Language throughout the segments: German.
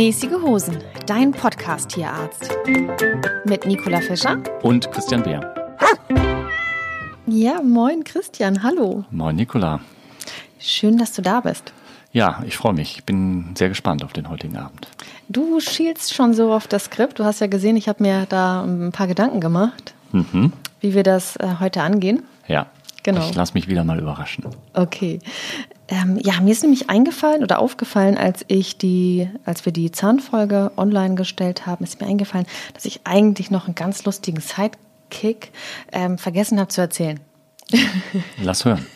Mäßige Hosen, dein Podcast-Tierarzt. Mit Nicola Fischer und Christian Beer. Ja, moin Christian, hallo. Moin Nicola. Schön, dass du da bist. Ja, ich freue mich. Ich bin sehr gespannt auf den heutigen Abend. Du schielst schon so auf das Skript. Du hast ja gesehen, ich habe mir da ein paar Gedanken gemacht, mhm. wie wir das äh, heute angehen. Ja. Genau. Ich lasse mich wieder mal überraschen. Okay. Ähm, ja, mir ist nämlich eingefallen oder aufgefallen, als ich die, als wir die Zahnfolge online gestellt haben, ist mir eingefallen, dass ich eigentlich noch einen ganz lustigen Sidekick ähm, vergessen habe zu erzählen. Lass hören.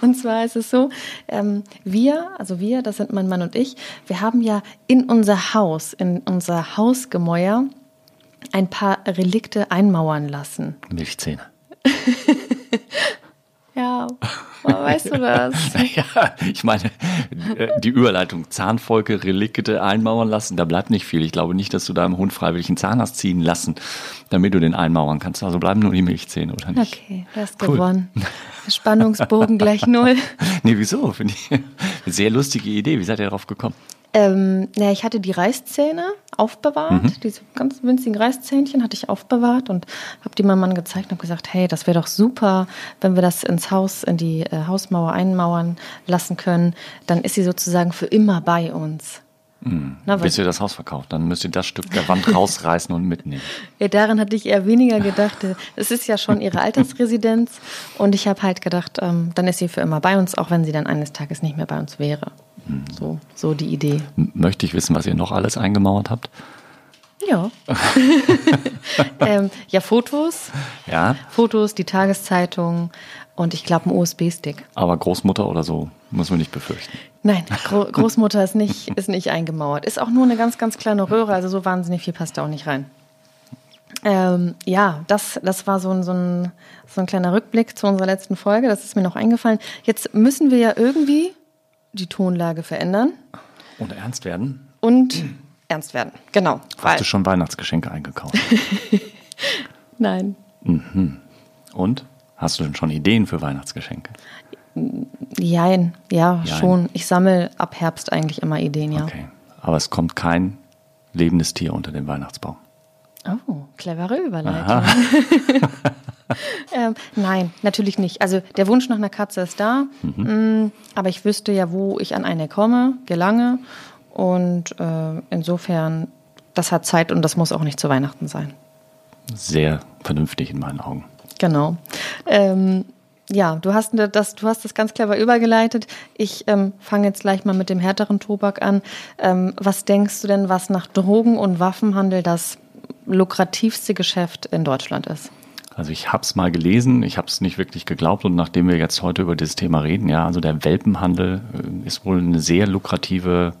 und zwar ist es so, ähm, wir, also wir, das sind mein Mann und ich, wir haben ja in unser Haus, in unser Hausgemäuer ein paar Relikte einmauern lassen. Milchzähne. ja, weißt du das? ja, ich meine, äh, die Überleitung Zahnfolge, Relikte einmauern lassen, da bleibt nicht viel. Ich glaube nicht, dass du deinem Hund freiwillig einen Zahn hast ziehen lassen, damit du den einmauern kannst. Also bleiben nur die Milchzähne, oder nicht? Okay, du hast cool. gewonnen. Spannungsbogen gleich null. nee, wieso? Finde ich eine sehr lustige Idee. Wie seid ihr darauf gekommen? Ähm, na, ich hatte die Reißzähne aufbewahrt, mhm. diese ganz winzigen Reißzähnchen hatte ich aufbewahrt und habe die meinem Mann gezeigt und habe gesagt, hey, das wäre doch super, wenn wir das ins Haus, in die äh, Hausmauer einmauern lassen können. Dann ist sie sozusagen für immer bei uns. Mhm. Na, Bis ihr das Haus verkauft, dann müsst ihr das Stück der Wand rausreißen und mitnehmen. Ja, daran hatte ich eher weniger gedacht. Es ist ja schon ihre Altersresidenz und ich habe halt gedacht, ähm, dann ist sie für immer bei uns, auch wenn sie dann eines Tages nicht mehr bei uns wäre. So, so die Idee. Möchte ich wissen, was ihr noch alles eingemauert habt? Ja. ähm, ja, Fotos. Ja. Fotos, die Tageszeitung und ich glaube ein USB-Stick. Aber Großmutter oder so muss man nicht befürchten. Nein, Gro Großmutter ist nicht, ist nicht eingemauert. Ist auch nur eine ganz, ganz kleine Röhre, also so wahnsinnig viel passt da auch nicht rein. Ähm, ja, das, das war so ein, so, ein, so ein kleiner Rückblick zu unserer letzten Folge. Das ist mir noch eingefallen. Jetzt müssen wir ja irgendwie die Tonlage verändern. Und ernst werden. Und ernst werden, genau. Hast du schon Weihnachtsgeschenke eingekauft? Nein. Mhm. Und? Hast du denn schon Ideen für Weihnachtsgeschenke? Jein, ja, Jein. schon. Ich sammle ab Herbst eigentlich immer Ideen, ja. Okay. Aber es kommt kein lebendes Tier unter den Weihnachtsbaum. Oh, clevere Überleitung. ähm, nein, natürlich nicht. Also der Wunsch nach einer Katze ist da, mhm. Mm, aber ich wüsste ja, wo ich an eine komme, gelange. Und äh, insofern, das hat Zeit und das muss auch nicht zu Weihnachten sein. Sehr vernünftig in meinen Augen. Genau. Ähm, ja, du hast das, du hast das ganz clever übergeleitet. Ich ähm, fange jetzt gleich mal mit dem härteren Tobak an. Ähm, was denkst du denn, was nach Drogen- und Waffenhandel das lukrativste Geschäft in Deutschland ist? Also ich habe es mal gelesen, ich habe es nicht wirklich geglaubt und nachdem wir jetzt heute über dieses Thema reden, ja, also der Welpenhandel äh, ist wohl eine sehr lukrative,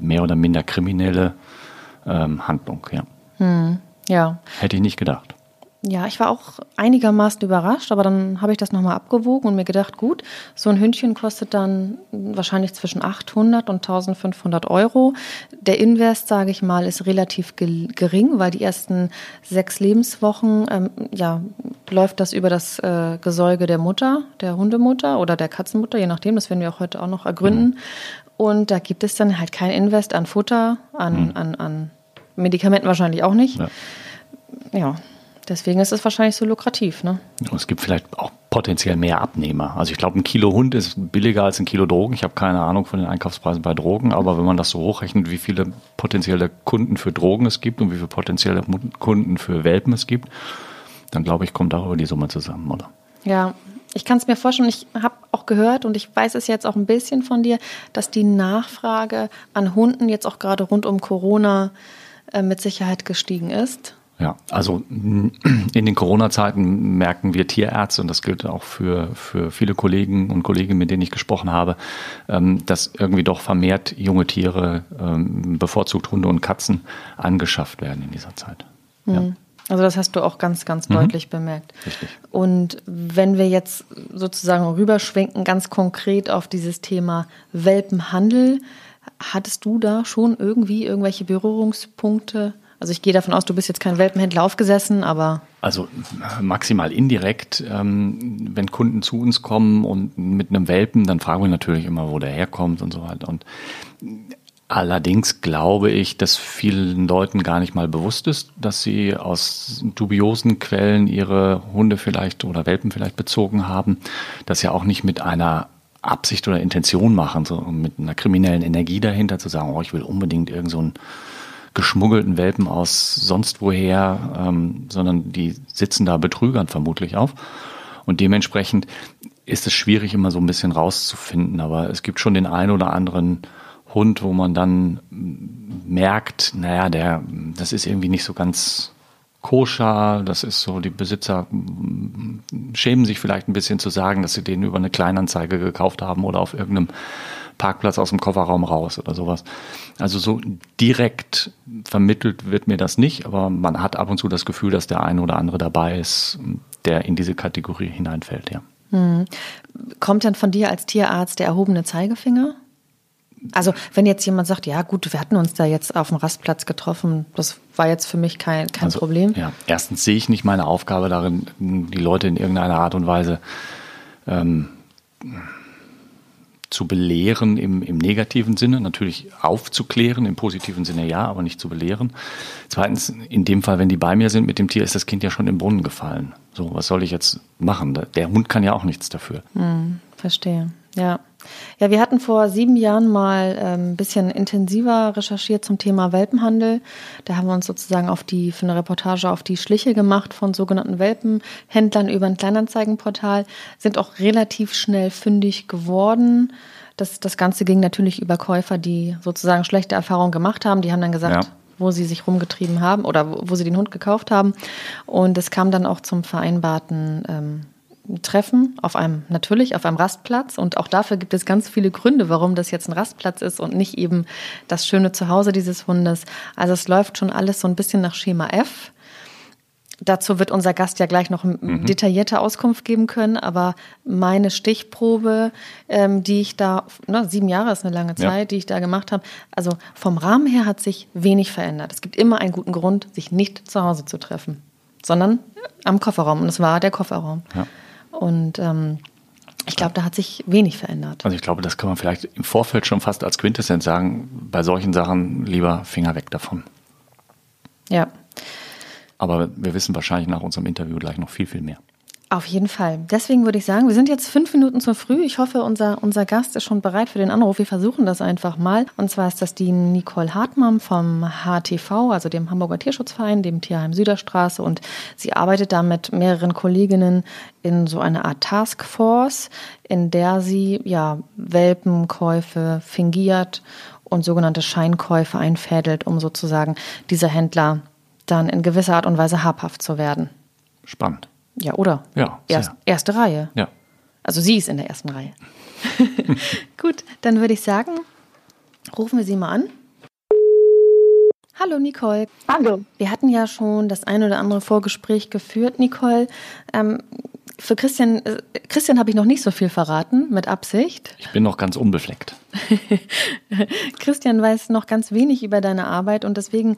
mehr oder minder kriminelle ähm, Handlung, ja. Hm, ja. Hätte ich nicht gedacht. Ja, ich war auch einigermaßen überrascht, aber dann habe ich das nochmal abgewogen und mir gedacht, gut, so ein Hündchen kostet dann wahrscheinlich zwischen 800 und 1500 Euro. Der Invest, sage ich mal, ist relativ gering, weil die ersten sechs Lebenswochen, ähm, ja, läuft das über das äh, Gesäuge der Mutter, der Hundemutter oder der Katzenmutter, je nachdem, das werden wir auch heute auch noch ergründen. Und da gibt es dann halt kein Invest an Futter, an, mhm. an, an Medikamenten wahrscheinlich auch nicht. Ja. ja. Deswegen ist es wahrscheinlich so lukrativ, ne? Es gibt vielleicht auch potenziell mehr Abnehmer. Also ich glaube, ein Kilo Hund ist billiger als ein Kilo Drogen. Ich habe keine Ahnung von den Einkaufspreisen bei Drogen, aber wenn man das so hochrechnet, wie viele potenzielle Kunden für Drogen es gibt und wie viele potenzielle Kunden für Welpen es gibt, dann glaube ich, kommt darüber die Summe zusammen, oder? Ja, ich kann es mir vorstellen, ich habe auch gehört und ich weiß es jetzt auch ein bisschen von dir, dass die Nachfrage an Hunden jetzt auch gerade rund um Corona äh, mit Sicherheit gestiegen ist. Ja, also in den Corona-Zeiten merken wir Tierärzte, und das gilt auch für, für viele Kollegen und Kolleginnen, mit denen ich gesprochen habe, ähm, dass irgendwie doch vermehrt junge Tiere, ähm, bevorzugt Hunde und Katzen, angeschafft werden in dieser Zeit. Mhm. Ja. Also das hast du auch ganz, ganz mhm. deutlich bemerkt. Richtig. Und wenn wir jetzt sozusagen rüberschwenken, ganz konkret auf dieses Thema Welpenhandel, hattest du da schon irgendwie irgendwelche Berührungspunkte? Also ich gehe davon aus, du bist jetzt kein Welpenhändler aufgesessen, aber. Also maximal indirekt, ähm, wenn Kunden zu uns kommen und mit einem Welpen, dann fragen wir natürlich immer, wo der herkommt und so weiter. Und Allerdings glaube ich, dass vielen Leuten gar nicht mal bewusst ist, dass sie aus dubiosen Quellen ihre Hunde vielleicht oder Welpen vielleicht bezogen haben. Das ja auch nicht mit einer Absicht oder Intention machen, so mit einer kriminellen Energie dahinter zu sagen, oh, ich will unbedingt irgend so einen geschmuggelten Welpen aus sonst woher, ähm, sondern die sitzen da betrügern vermutlich auf. Und dementsprechend ist es schwierig, immer so ein bisschen rauszufinden. Aber es gibt schon den einen oder anderen Hund, wo man dann merkt, naja, der, das ist irgendwie nicht so ganz koscher, das ist so, die Besitzer schämen sich vielleicht ein bisschen zu sagen, dass sie den über eine Kleinanzeige gekauft haben oder auf irgendeinem Parkplatz aus dem Kofferraum raus oder sowas. Also so direkt vermittelt wird mir das nicht, aber man hat ab und zu das Gefühl, dass der eine oder andere dabei ist, der in diese Kategorie hineinfällt, ja. Hm. Kommt dann von dir als Tierarzt der erhobene Zeigefinger? Also wenn jetzt jemand sagt, ja gut, wir hatten uns da jetzt auf dem Rastplatz getroffen, das war jetzt für mich kein, kein also, Problem. Ja, erstens sehe ich nicht meine Aufgabe darin, die Leute in irgendeiner Art und Weise ähm, zu belehren im, im negativen Sinne, natürlich aufzuklären, im positiven Sinne ja, aber nicht zu belehren. Zweitens, in dem Fall, wenn die bei mir sind mit dem Tier, ist das Kind ja schon im Brunnen gefallen. So, was soll ich jetzt machen? Der Hund kann ja auch nichts dafür. Hm, verstehe, ja. Ja, wir hatten vor sieben Jahren mal ein ähm, bisschen intensiver recherchiert zum Thema Welpenhandel. Da haben wir uns sozusagen auf die, für eine Reportage auf die Schliche gemacht von sogenannten Welpenhändlern über ein Kleinanzeigenportal, sind auch relativ schnell fündig geworden. Das, das Ganze ging natürlich über Käufer, die sozusagen schlechte Erfahrungen gemacht haben. Die haben dann gesagt, ja wo sie sich rumgetrieben haben oder wo, sie den Hund gekauft haben. Und es kam dann auch zum vereinbarten ähm, treffen, auf einem, natürlich auf einem Rastplatz. Und auch dafür gibt es ganz viele Gründe, warum das jetzt ein Rastplatz ist und nicht eben das schöne Zuhause dieses Hundes. Also es läuft schon alles so ein bisschen nach Schema F. Dazu wird unser Gast ja gleich noch mhm. detaillierte Auskunft geben können, aber meine Stichprobe, ähm, die ich da, ne, sieben Jahre ist eine lange Zeit, ja. die ich da gemacht habe, also vom Rahmen her hat sich wenig verändert. Es gibt immer einen guten Grund, sich nicht zu Hause zu treffen, sondern am Kofferraum. Und es war der Kofferraum. Ja. Und ähm, ich glaube, da hat sich wenig verändert. Also ich glaube, das kann man vielleicht im Vorfeld schon fast als Quintessenz sagen. Bei solchen Sachen lieber Finger weg davon. Ja. Aber wir wissen wahrscheinlich nach unserem Interview gleich noch viel, viel mehr. Auf jeden Fall. Deswegen würde ich sagen, wir sind jetzt fünf Minuten zu früh. Ich hoffe, unser, unser Gast ist schon bereit für den Anruf. Wir versuchen das einfach mal. Und zwar ist das die Nicole Hartmann vom HTV, also dem Hamburger Tierschutzverein, dem Tierheim Süderstraße. Und sie arbeitet da mit mehreren Kolleginnen in so einer Art Taskforce, in der sie ja Welpenkäufe fingiert und sogenannte Scheinkäufe einfädelt, um sozusagen dieser Händler dann in gewisser Art und Weise habhaft zu werden. Spannend. Ja, oder? Ja. Erst, erste Reihe. Ja. Also sie ist in der ersten Reihe. Gut, dann würde ich sagen, rufen wir sie mal an. Hallo Nicole. Hallo. Wir hatten ja schon das ein oder andere Vorgespräch geführt, Nicole. Ähm, für Christian, äh, Christian habe ich noch nicht so viel verraten, mit Absicht. Ich bin noch ganz unbefleckt. Christian weiß noch ganz wenig über deine Arbeit und deswegen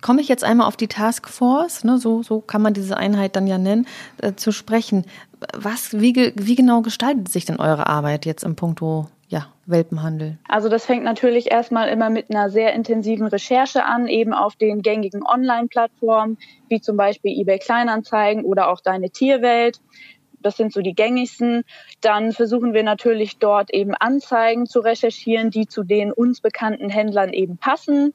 komme ich jetzt einmal auf die Taskforce, ne, so, so kann man diese Einheit dann ja nennen, äh, zu sprechen. Was, wie, wie genau gestaltet sich denn eure Arbeit jetzt im Punkto ja, Welpenhandel? Also das fängt natürlich erstmal immer mit einer sehr intensiven Recherche an, eben auf den gängigen Online-Plattformen, wie zum Beispiel eBay Kleinanzeigen oder auch Deine Tierwelt. Das sind so die gängigsten. Dann versuchen wir natürlich dort eben Anzeigen zu recherchieren, die zu den uns bekannten Händlern eben passen.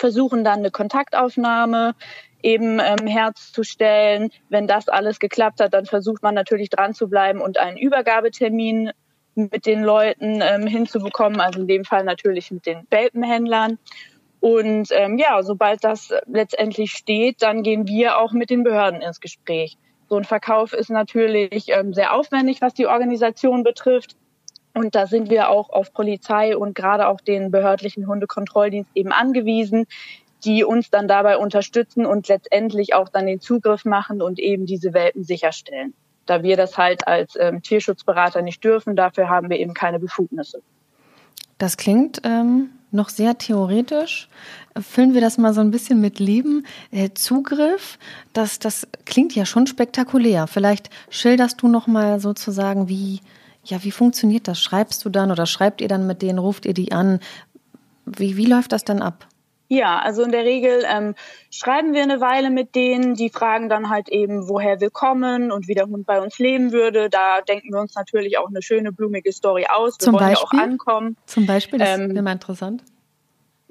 Versuchen dann eine Kontaktaufnahme eben ähm, herzustellen. Wenn das alles geklappt hat, dann versucht man natürlich dran zu bleiben und einen Übergabetermin mit den Leuten ähm, hinzubekommen, also in dem Fall natürlich mit den Welpenhändlern. Und ähm, ja, sobald das letztendlich steht, dann gehen wir auch mit den Behörden ins Gespräch. So ein Verkauf ist natürlich ähm, sehr aufwendig, was die Organisation betrifft. Und da sind wir auch auf Polizei und gerade auch den behördlichen Hundekontrolldienst eben angewiesen, die uns dann dabei unterstützen und letztendlich auch dann den Zugriff machen und eben diese Welpen sicherstellen. Da wir das halt als ähm, Tierschutzberater nicht dürfen, dafür haben wir eben keine Befugnisse. Das klingt ähm, noch sehr theoretisch. Füllen wir das mal so ein bisschen mit Leben. Äh, Zugriff, das, das klingt ja schon spektakulär. Vielleicht schilderst du noch mal sozusagen, wie, ja, wie funktioniert das? Schreibst du dann oder schreibt ihr dann mit denen, ruft ihr die an? Wie, wie läuft das dann ab? Ja, also in der Regel ähm, schreiben wir eine Weile mit denen, die fragen dann halt eben, woher wir kommen und wie der Hund bei uns leben würde. Da denken wir uns natürlich auch eine schöne, blumige Story aus. Wir Zum wollen Beispiel? ja auch ankommen. Zum Beispiel, das Ähm, wäre mal interessant.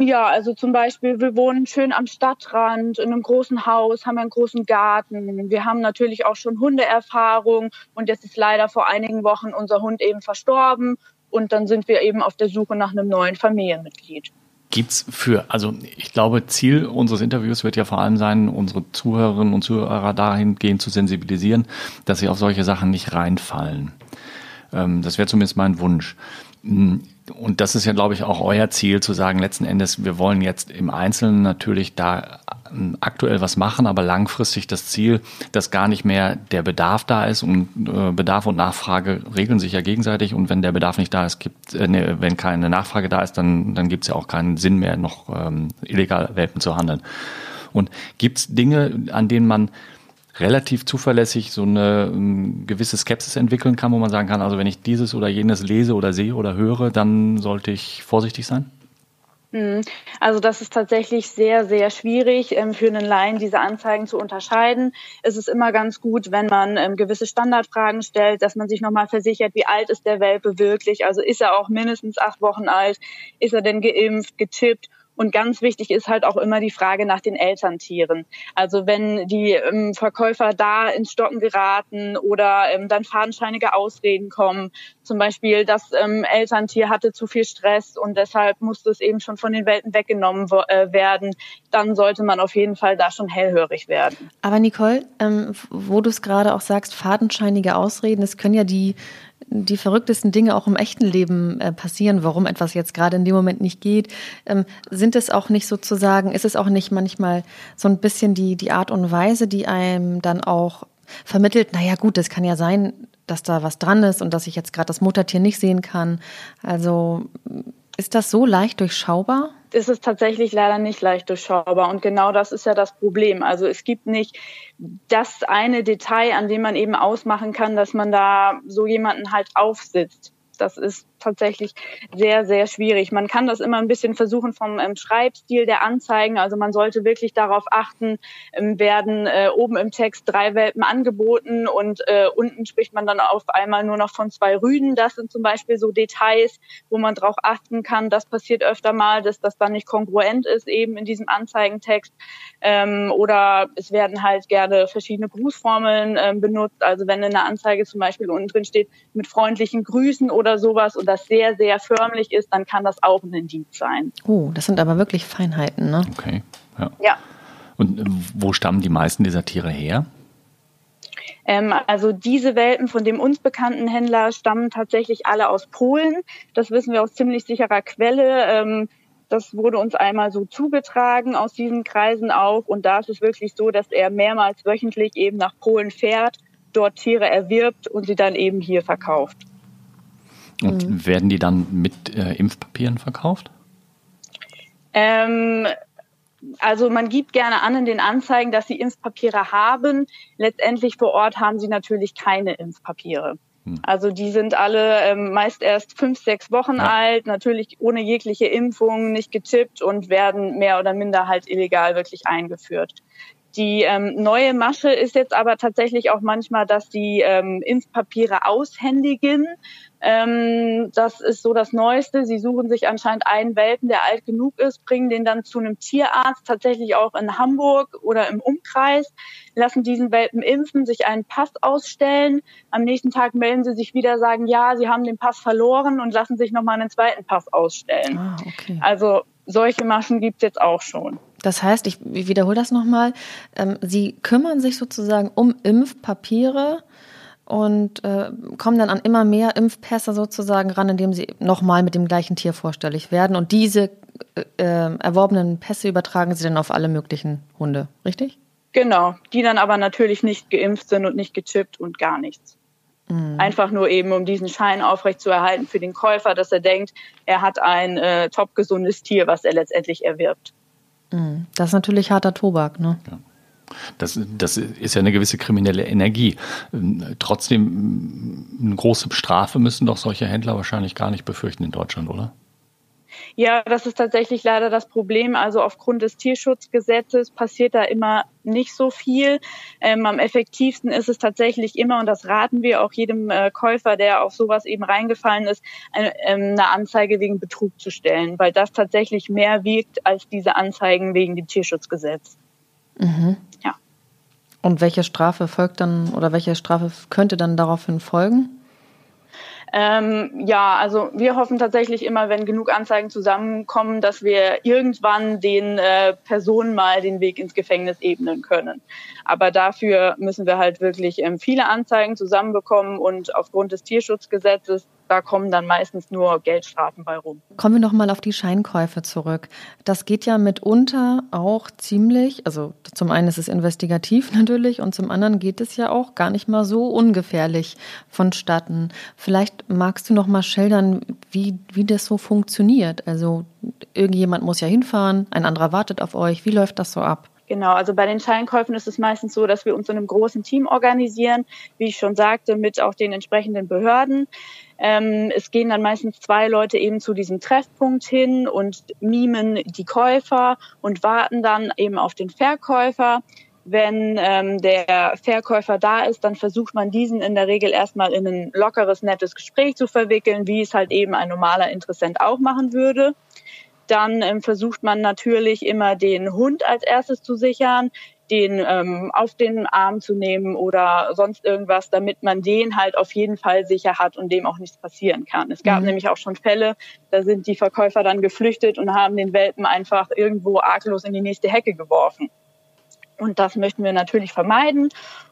Ja, also zum Beispiel, wir wohnen schön am Stadtrand, in einem großen Haus, haben einen großen Garten. Wir haben natürlich auch schon Hundeerfahrung und jetzt ist leider vor einigen Wochen unser Hund eben verstorben und dann sind wir eben auf der Suche nach einem neuen Familienmitglied. Gibt's für, also ich glaube, Ziel unseres Interviews wird ja vor allem sein, unsere Zuhörerinnen und Zuhörer dahingehend zu sensibilisieren, dass sie auf solche Sachen nicht reinfallen. Ähm, das wäre zumindest mein Wunsch. Und das ist ja, glaube ich, auch euer Ziel, zu sagen, letzten Endes, wir wollen jetzt im Einzelnen natürlich da ähm, aktuell was machen, aber langfristig das Ziel, dass gar nicht mehr der Bedarf da ist und äh, Bedarf und Nachfrage regeln sich ja gegenseitig und wenn der Bedarf nicht da ist, gibt, äh, nee, wenn keine Nachfrage da ist, dann, dann gibt es ja auch keinen Sinn mehr, noch ähm, illegal Welpen zu handeln. Und gibt es Dinge, an denen man relativ zuverlässig so eine ähm, gewisse Skepsis entwickeln kann, wo man sagen kann, also wenn ich dieses oder jenes lese oder sehe oder höre, dann sollte ich vorsichtig sein? Mhm. Also das ist tatsächlich sehr, sehr schwierig ähm, für einen Laien, diese Anzeigen zu unterscheiden. Es ist immer ganz gut, wenn man ähm, gewisse Standardfragen stellt, dass man sich nochmal versichert, wie alt ist der Welpe wirklich? Also ist er auch mindestens acht Wochen alt? Ist er denn geimpft, getippt? Und ganz wichtig ist halt auch immer die Frage nach den Elterntieren. Also wenn die ähm, Verkäufer da ins Stocken geraten oder ähm, dann fadenscheinige Ausreden kommen, zum Beispiel das ähm, Elterntier hatte zu viel Stress und deshalb musste es eben schon von den Welten weggenommen äh, werden, dann sollte man auf jeden Fall da schon hellhörig werden. Aber Nicole, ähm, wo du es gerade auch sagst, fadenscheinige Ausreden, es können ja die, die verrücktesten Dinge auch im echten Leben äh, passieren, warum etwas jetzt gerade in dem Moment nicht geht. Ähm, sind es auch nicht sozusagen, ist es auch nicht manchmal so ein bisschen die, die Art und Weise, die einem dann auch vermittelt, naja gut, das kann ja sein, dass da was dran ist und dass ich jetzt gerade das Muttertier nicht sehen kann. Also ist das so leicht durchschaubar? ist es tatsächlich leider nicht leicht durchschaubar. Und genau das ist ja das Problem. Also es gibt nicht das eine Detail, an dem man eben ausmachen kann, dass man da so jemanden halt aufsitzt. Das ist tatsächlich sehr, sehr schwierig. Man kann das immer ein bisschen versuchen vom ähm, Schreibstil der Anzeigen. Also man sollte wirklich darauf achten, ähm, werden äh, oben im Text drei Welpen angeboten und äh, unten spricht man dann auf einmal nur noch von zwei Rüden. Das sind zum Beispiel so Details, wo man darauf achten kann. Das passiert öfter mal, dass das dann nicht kongruent ist eben in diesem Anzeigentext. Ähm, oder es werden halt gerne verschiedene Grußformeln ähm, benutzt. Also wenn in der Anzeige zum Beispiel unten drin steht mit freundlichen Grüßen oder sowas und das sehr, sehr förmlich ist, dann kann das auch ein Indiz sein. Oh, das sind aber wirklich Feinheiten, ne? Okay. Ja. Ja. Und äh, wo stammen die meisten dieser Tiere her? Ähm, also diese Welpen von dem uns bekannten Händler stammen tatsächlich alle aus Polen. Das wissen wir aus ziemlich sicherer Quelle. Ähm, das wurde uns einmal so zugetragen aus diesen Kreisen auch. Und da ist es wirklich so, dass er mehrmals wöchentlich eben nach Polen fährt, dort Tiere erwirbt und sie dann eben hier verkauft. Und werden die dann mit äh, Impfpapieren verkauft? Ähm, also man gibt gerne an in den Anzeigen, dass sie Impfpapiere haben. Letztendlich vor Ort haben sie natürlich keine Impfpapiere. Also die sind alle ähm, meist erst fünf, sechs Wochen Ja. alt, natürlich ohne jegliche Impfung, nicht getippt und werden mehr oder minder halt illegal wirklich eingeführt. Die ähm, neue Masche ist jetzt aber tatsächlich auch manchmal, dass die ähm, Impfpapiere aushändigen. Ähm, das ist so das Neueste. Sie suchen sich anscheinend einen Welpen, der alt genug ist, bringen den dann zu einem Tierarzt, tatsächlich auch in Hamburg oder im Umkreis, lassen diesen Welpen impfen, sich einen Pass ausstellen. Am nächsten Tag melden sie sich wieder, sagen, ja, sie haben den Pass verloren und lassen sich nochmal einen zweiten Pass ausstellen. Ah, okay. Also solche Maschen gibt's jetzt auch schon. Das heißt, ich wiederhole das nochmal, ähm, Sie kümmern sich sozusagen um Impfpapiere und äh, kommen dann an immer mehr Impfpässe sozusagen ran, indem Sie nochmal mit dem gleichen Tier vorstellig werden. Und diese äh, äh, erworbenen Pässe übertragen Sie dann auf alle möglichen Hunde, richtig? Genau, die dann aber natürlich nicht geimpft sind und nicht gechippt und gar nichts. Einfach nur eben, um diesen Schein aufrechtzuerhalten für den Käufer, dass er denkt, er hat ein äh, top gesundes Tier, was er letztendlich erwirbt. Mhm. Das ist natürlich harter Tobak, ne? Das, das ist ja eine gewisse kriminelle Energie. Trotzdem, eine große Strafe müssen doch solche Händler wahrscheinlich gar nicht befürchten in Deutschland, oder? Ja, das ist tatsächlich leider das Problem. Also aufgrund des Tierschutzgesetzes passiert da immer nicht so viel. Ähm, am effektivsten ist es tatsächlich immer, und das raten wir auch jedem äh, Käufer, der auf sowas eben reingefallen ist, eine, ähm, eine Anzeige wegen Betrug zu stellen, weil das tatsächlich mehr wiegt als diese Anzeigen wegen dem Tierschutzgesetz. Mhm. Ja. Und welche Strafe folgt dann oder welche Strafe könnte dann daraufhin folgen? Ähm, ja, also wir hoffen tatsächlich immer, wenn genug Anzeigen zusammenkommen, dass wir irgendwann den äh, Personen mal den Weg ins Gefängnis ebnen können. Aber dafür müssen wir halt wirklich ähm, viele Anzeigen zusammenbekommen und aufgrund des Tierschutzgesetzes da kommen dann meistens nur Geldstrafen bei rum. Kommen wir nochmal auf die Scheinkäufe zurück. Das geht ja mitunter auch ziemlich, also zum einen ist es investigativ natürlich und zum anderen geht es ja auch gar nicht mal so ungefährlich vonstatten. Vielleicht magst du noch mal schildern, wie, wie das so funktioniert. Also irgendjemand muss ja hinfahren, ein anderer wartet auf euch. Wie läuft das so ab? Genau, also bei den Scheinkäufen ist es meistens so, dass wir uns in einem großen Team organisieren, wie ich schon sagte, mit auch den entsprechenden Behörden. Ähm, es gehen dann meistens zwei Leute eben zu diesem Treffpunkt hin und mimen die Käufer und warten dann eben auf den Verkäufer. Wenn ähm, der Verkäufer da ist, dann versucht man diesen in der Regel erstmal in ein lockeres, nettes Gespräch zu verwickeln, wie es halt eben ein normaler Interessent auch machen würde. Dann ähm, versucht man natürlich immer den Hund als erstes zu sichern, den ähm, auf den Arm zu nehmen oder sonst irgendwas, damit man den halt auf jeden Fall sicher hat und dem auch nichts passieren kann. Es gab mhm. nämlich auch schon Fälle, da sind die Verkäufer dann geflüchtet und haben den Welpen einfach irgendwo arglos in die nächste Hecke geworfen. Und das möchten wir natürlich vermeiden.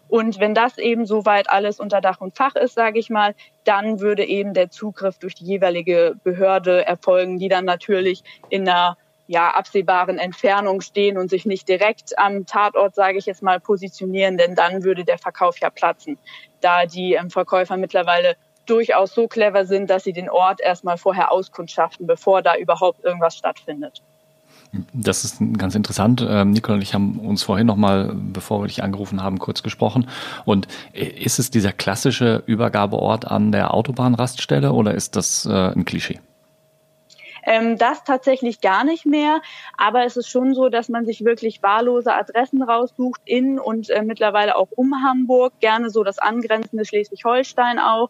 Und wenn das eben soweit alles unter Dach und Fach ist, sage ich mal, dann würde eben der Zugriff durch die jeweilige Behörde erfolgen, die dann natürlich in einer ja, absehbaren Entfernung stehen und sich nicht direkt am Tatort, sage ich jetzt mal, positionieren, denn dann würde der Verkauf ja platzen, da die ähm, Verkäufer mittlerweile durchaus so clever sind, dass sie den Ort erstmal vorher auskundschaften, bevor da überhaupt irgendwas stattfindet. Das ist ganz interessant. Ähm, Nicole und ich haben uns vorhin nochmal, bevor wir dich angerufen haben, kurz gesprochen. Und äh, ist es dieser klassische Übergabeort an der Autobahnraststelle oder ist das äh, ein Klischee? Ähm, das tatsächlich gar nicht mehr. Aber es ist schon so, dass man sich wirklich wahllose Adressen raussucht in und äh, mittlerweile auch um Hamburg, gerne so das angrenzende Schleswig-Holstein auch,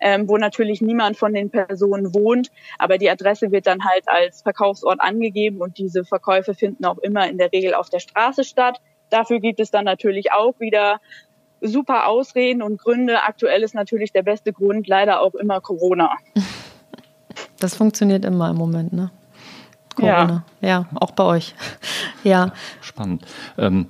ähm, wo natürlich niemand von den Personen wohnt. Aber die Adresse wird dann halt als Verkaufsort angegeben und diese Verkäufe finden auch immer in der Regel auf der Straße statt. Dafür gibt es dann natürlich auch wieder super Ausreden und Gründe. Aktuell ist natürlich der beste Grund leider auch immer Corona. Das funktioniert immer im Moment, ne? Corona. Ja, ja auch bei euch. ja. Spannend. Ähm,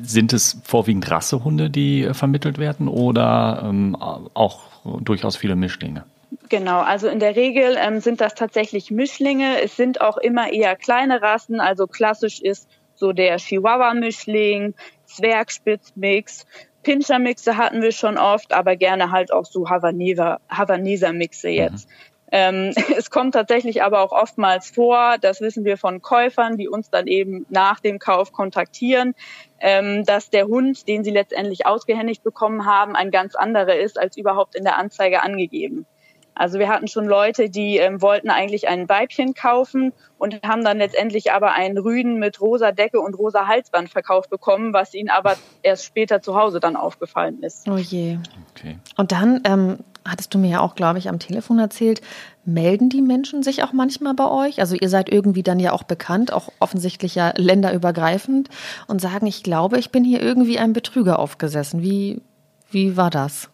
sind es vorwiegend Rassehunde, die äh, vermittelt werden oder ähm, auch durchaus viele Mischlinge? Genau, also in der Regel ähm, sind das tatsächlich Mischlinge. Es sind auch immer eher kleine Rassen. Also klassisch ist so der Chihuahua-Mischling, Zwergspitzmix, Pinscher-Mixe hatten wir schon oft, aber gerne halt auch so Havaneser-Mixe jetzt. Mhm. Ähm, es kommt tatsächlich aber auch oftmals vor, das wissen wir von Käufern, die uns dann eben nach dem Kauf kontaktieren, ähm, dass der Hund, den sie letztendlich ausgehändigt bekommen haben, ein ganz anderer ist als überhaupt in der Anzeige angegeben. Also wir hatten schon Leute, die ähm, wollten eigentlich ein Weibchen kaufen und haben dann letztendlich aber einen Rüden mit rosa Decke und rosa Halsband verkauft bekommen, was ihnen aber erst später zu Hause dann aufgefallen ist. Oh je. Okay. Und dann ähm, hattest du mir ja auch, glaube ich, am Telefon erzählt, melden die Menschen sich auch manchmal bei euch? Also ihr seid irgendwie dann ja auch bekannt, auch offensichtlich ja länderübergreifend und sagen, ich glaube, ich bin hier irgendwie einem Betrüger aufgesessen. Wie, wie war das?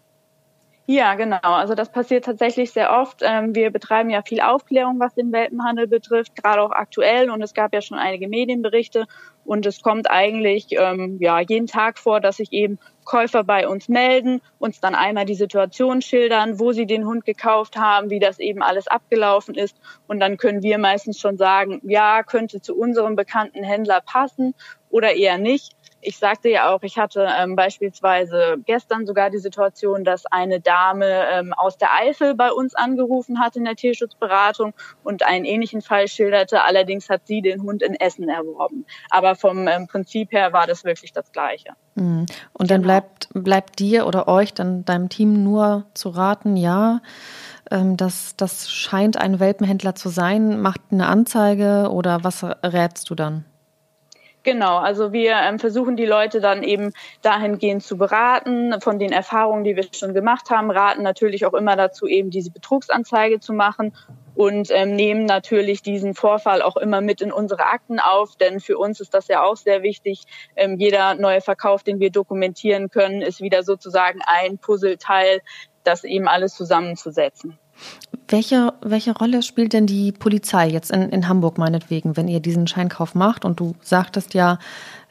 Ja, genau. Also das passiert tatsächlich sehr oft. Ähm, wir betreiben ja viel Aufklärung, was den Welpenhandel betrifft, gerade auch aktuell. Und es gab ja schon einige Medienberichte. Und es kommt eigentlich ähm, ja jeden Tag vor, dass sich eben Käufer bei uns melden, uns dann einmal die Situation schildern, wo sie den Hund gekauft haben, wie das eben alles abgelaufen ist. Und dann können wir meistens schon sagen, ja, könnte zu unserem bekannten Händler passen oder eher nicht ich sagte ja auch, ich hatte ähm, beispielsweise gestern sogar die Situation, dass eine Dame ähm, aus der Eifel bei uns angerufen hat in der Tierschutzberatung und einen ähnlichen Fall schilderte. Allerdings hat sie den Hund in Essen erworben. Aber vom ähm, Prinzip her war das wirklich das Gleiche. Mhm. Und dann genau. bleibt, bleibt dir oder euch, dann deinem Team nur zu raten, ja, ähm, das, das scheint ein Welpenhändler zu sein, macht eine Anzeige oder was rätst du dann? Genau, also wir ähm, versuchen die Leute dann eben dahingehend zu beraten, von den Erfahrungen, die wir schon gemacht haben, raten natürlich auch immer dazu, eben diese Betrugsanzeige zu machen und ähm, nehmen natürlich diesen Vorfall auch immer mit in unsere Akten auf, denn für uns ist das ja auch sehr wichtig. Ähm, jeder neue Verkauf, den wir dokumentieren können, ist wieder sozusagen ein Puzzleteil, das eben alles zusammenzusetzen. Welche, welche Rolle spielt denn die Polizei jetzt in, in Hamburg meinetwegen, wenn ihr diesen Scheinkauf macht? Und du sagtest ja,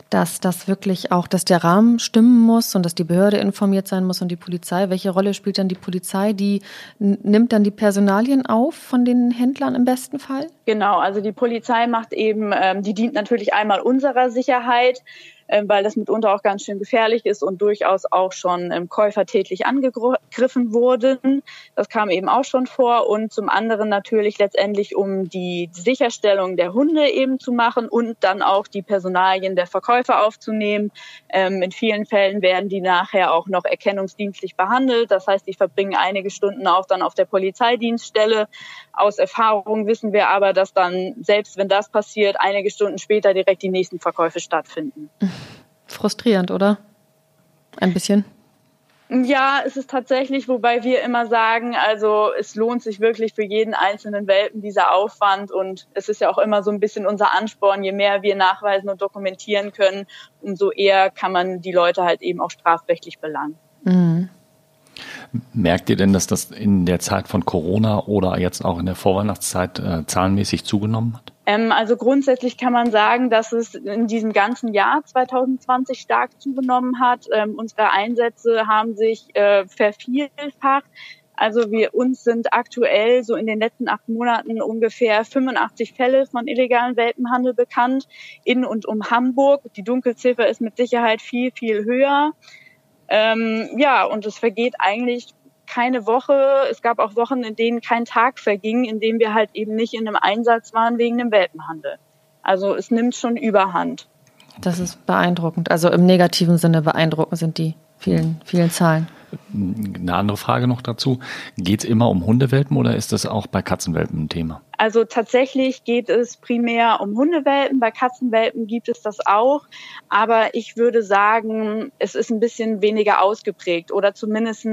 dass das wirklich auch, dass der Rahmen stimmen muss und dass die Behörde informiert sein muss und die Polizei. Welche Rolle spielt dann die Polizei? Die nimmt dann die Personalien auf von den Händlern im besten Fall? Genau, also die Polizei macht eben, ähm, die dient natürlich einmal unserer Sicherheit ähm, weil das mitunter auch ganz schön gefährlich ist und durchaus auch schon ähm, Käufer tätlich angegriffen wurden. Das kam eben auch schon vor. Und zum anderen natürlich letztendlich, um die Sicherstellung der Hunde eben zu machen und dann auch die Personalien der Verkäufer aufzunehmen. Ähm, in vielen Fällen werden die nachher auch noch erkennungsdienstlich behandelt. Das heißt, die verbringen einige Stunden auch dann auf der Polizeidienststelle. Aus Erfahrung wissen wir aber, dass dann, selbst wenn das passiert, einige Stunden später direkt die nächsten Verkäufe stattfinden. Frustrierend, oder? Ein bisschen. Ja, es ist tatsächlich, wobei wir immer sagen, also es lohnt sich wirklich für jeden einzelnen Welpen dieser Aufwand und es ist ja auch immer so ein bisschen unser Ansporn, je mehr wir nachweisen und dokumentieren können, umso eher kann man die Leute halt eben auch strafrechtlich belangen. Mhm. Merkt ihr denn, dass das in der Zeit von Corona oder jetzt auch in der Vorweihnachtszeit äh, zahlenmäßig zugenommen hat? Ähm, also grundsätzlich kann man sagen, dass es in diesem ganzen Jahr 2020 stark zugenommen hat. Ähm, unsere Einsätze haben sich äh, vervielfacht. Also wir uns sind aktuell so in den letzten acht Monaten ungefähr 85 Fälle von illegalen Welpenhandel bekannt in und um Hamburg. Die Dunkelziffer ist mit Sicherheit viel, viel höher. Ähm, ja, und es vergeht eigentlich keine Woche. Es gab auch Wochen, in denen kein Tag verging, in dem wir halt eben nicht in einem Einsatz waren wegen dem Welpenhandel. Also es nimmt schon Überhand. Das ist beeindruckend. Also im negativen Sinne beeindruckend sind die vielen, vielen Zahlen. Eine andere Frage noch dazu. Geht es immer um Hundewelpen oder ist das auch bei Katzenwelpen ein Thema? Also tatsächlich geht es primär um Hundewelpen. Bei Katzenwelpen gibt es das auch. Aber ich würde sagen, es ist ein bisschen weniger ausgeprägt oder zumindest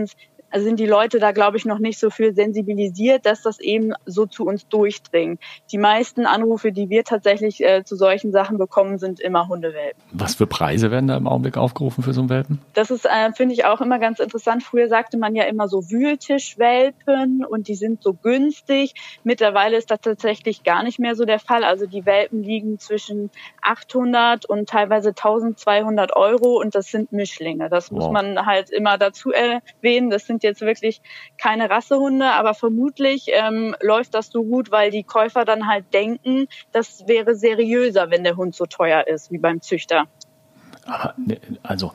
sind die Leute da, glaube ich, noch nicht so viel sensibilisiert, dass das eben so zu uns durchdringt. Die meisten Anrufe, die wir tatsächlich äh, zu solchen Sachen bekommen, sind immer Hundewelpen. Was für Preise werden da im Augenblick aufgerufen für so einen Welpen? Das ist, äh, finde ich, auch immer ganz interessant. Früher sagte man ja immer so Wühltischwelpen und die sind so günstig. Mittlerweile ist das tatsächlich gar nicht mehr so der Fall. Also die Welpen liegen zwischen 800 und teilweise 1200 Euro und das sind Mischlinge. Das wow. muss man halt immer dazu erwähnen. Das sind jetzt wirklich keine Rassehunde, aber vermutlich ähm, läuft das so gut, weil die Käufer dann halt denken, das wäre seriöser, wenn der Hund so teuer ist wie beim Züchter. Ne, also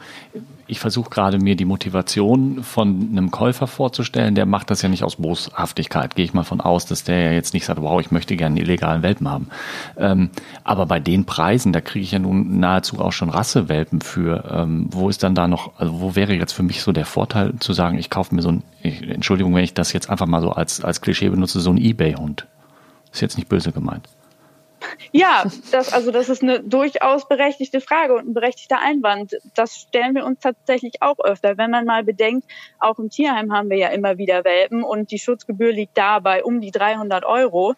ich versuche gerade mir die Motivation von einem Käufer vorzustellen, der macht das ja nicht aus Boshaftigkeit, gehe ich mal von aus, dass der ja jetzt nicht sagt, wow, ich möchte gerne einen illegalen Welpen haben. Ähm, aber bei den Preisen, da kriege ich ja nun nahezu auch schon Rassewelpen für. Ähm, wo ist dann da noch, also wo wäre jetzt für mich so der Vorteil zu sagen, ich kaufe mir so ein, Entschuldigung, wenn ich das jetzt einfach mal so als, als Klischee benutze, so ein Ebay-Hund. Ist jetzt nicht böse gemeint. Ja, das, also das ist eine durchaus berechtigte Frage und ein berechtigter Einwand. Das stellen wir uns tatsächlich auch öfter. Wenn man mal bedenkt, auch im Tierheim haben wir ja immer wieder Welpen und die Schutzgebühr liegt dabei um die 300 Euro.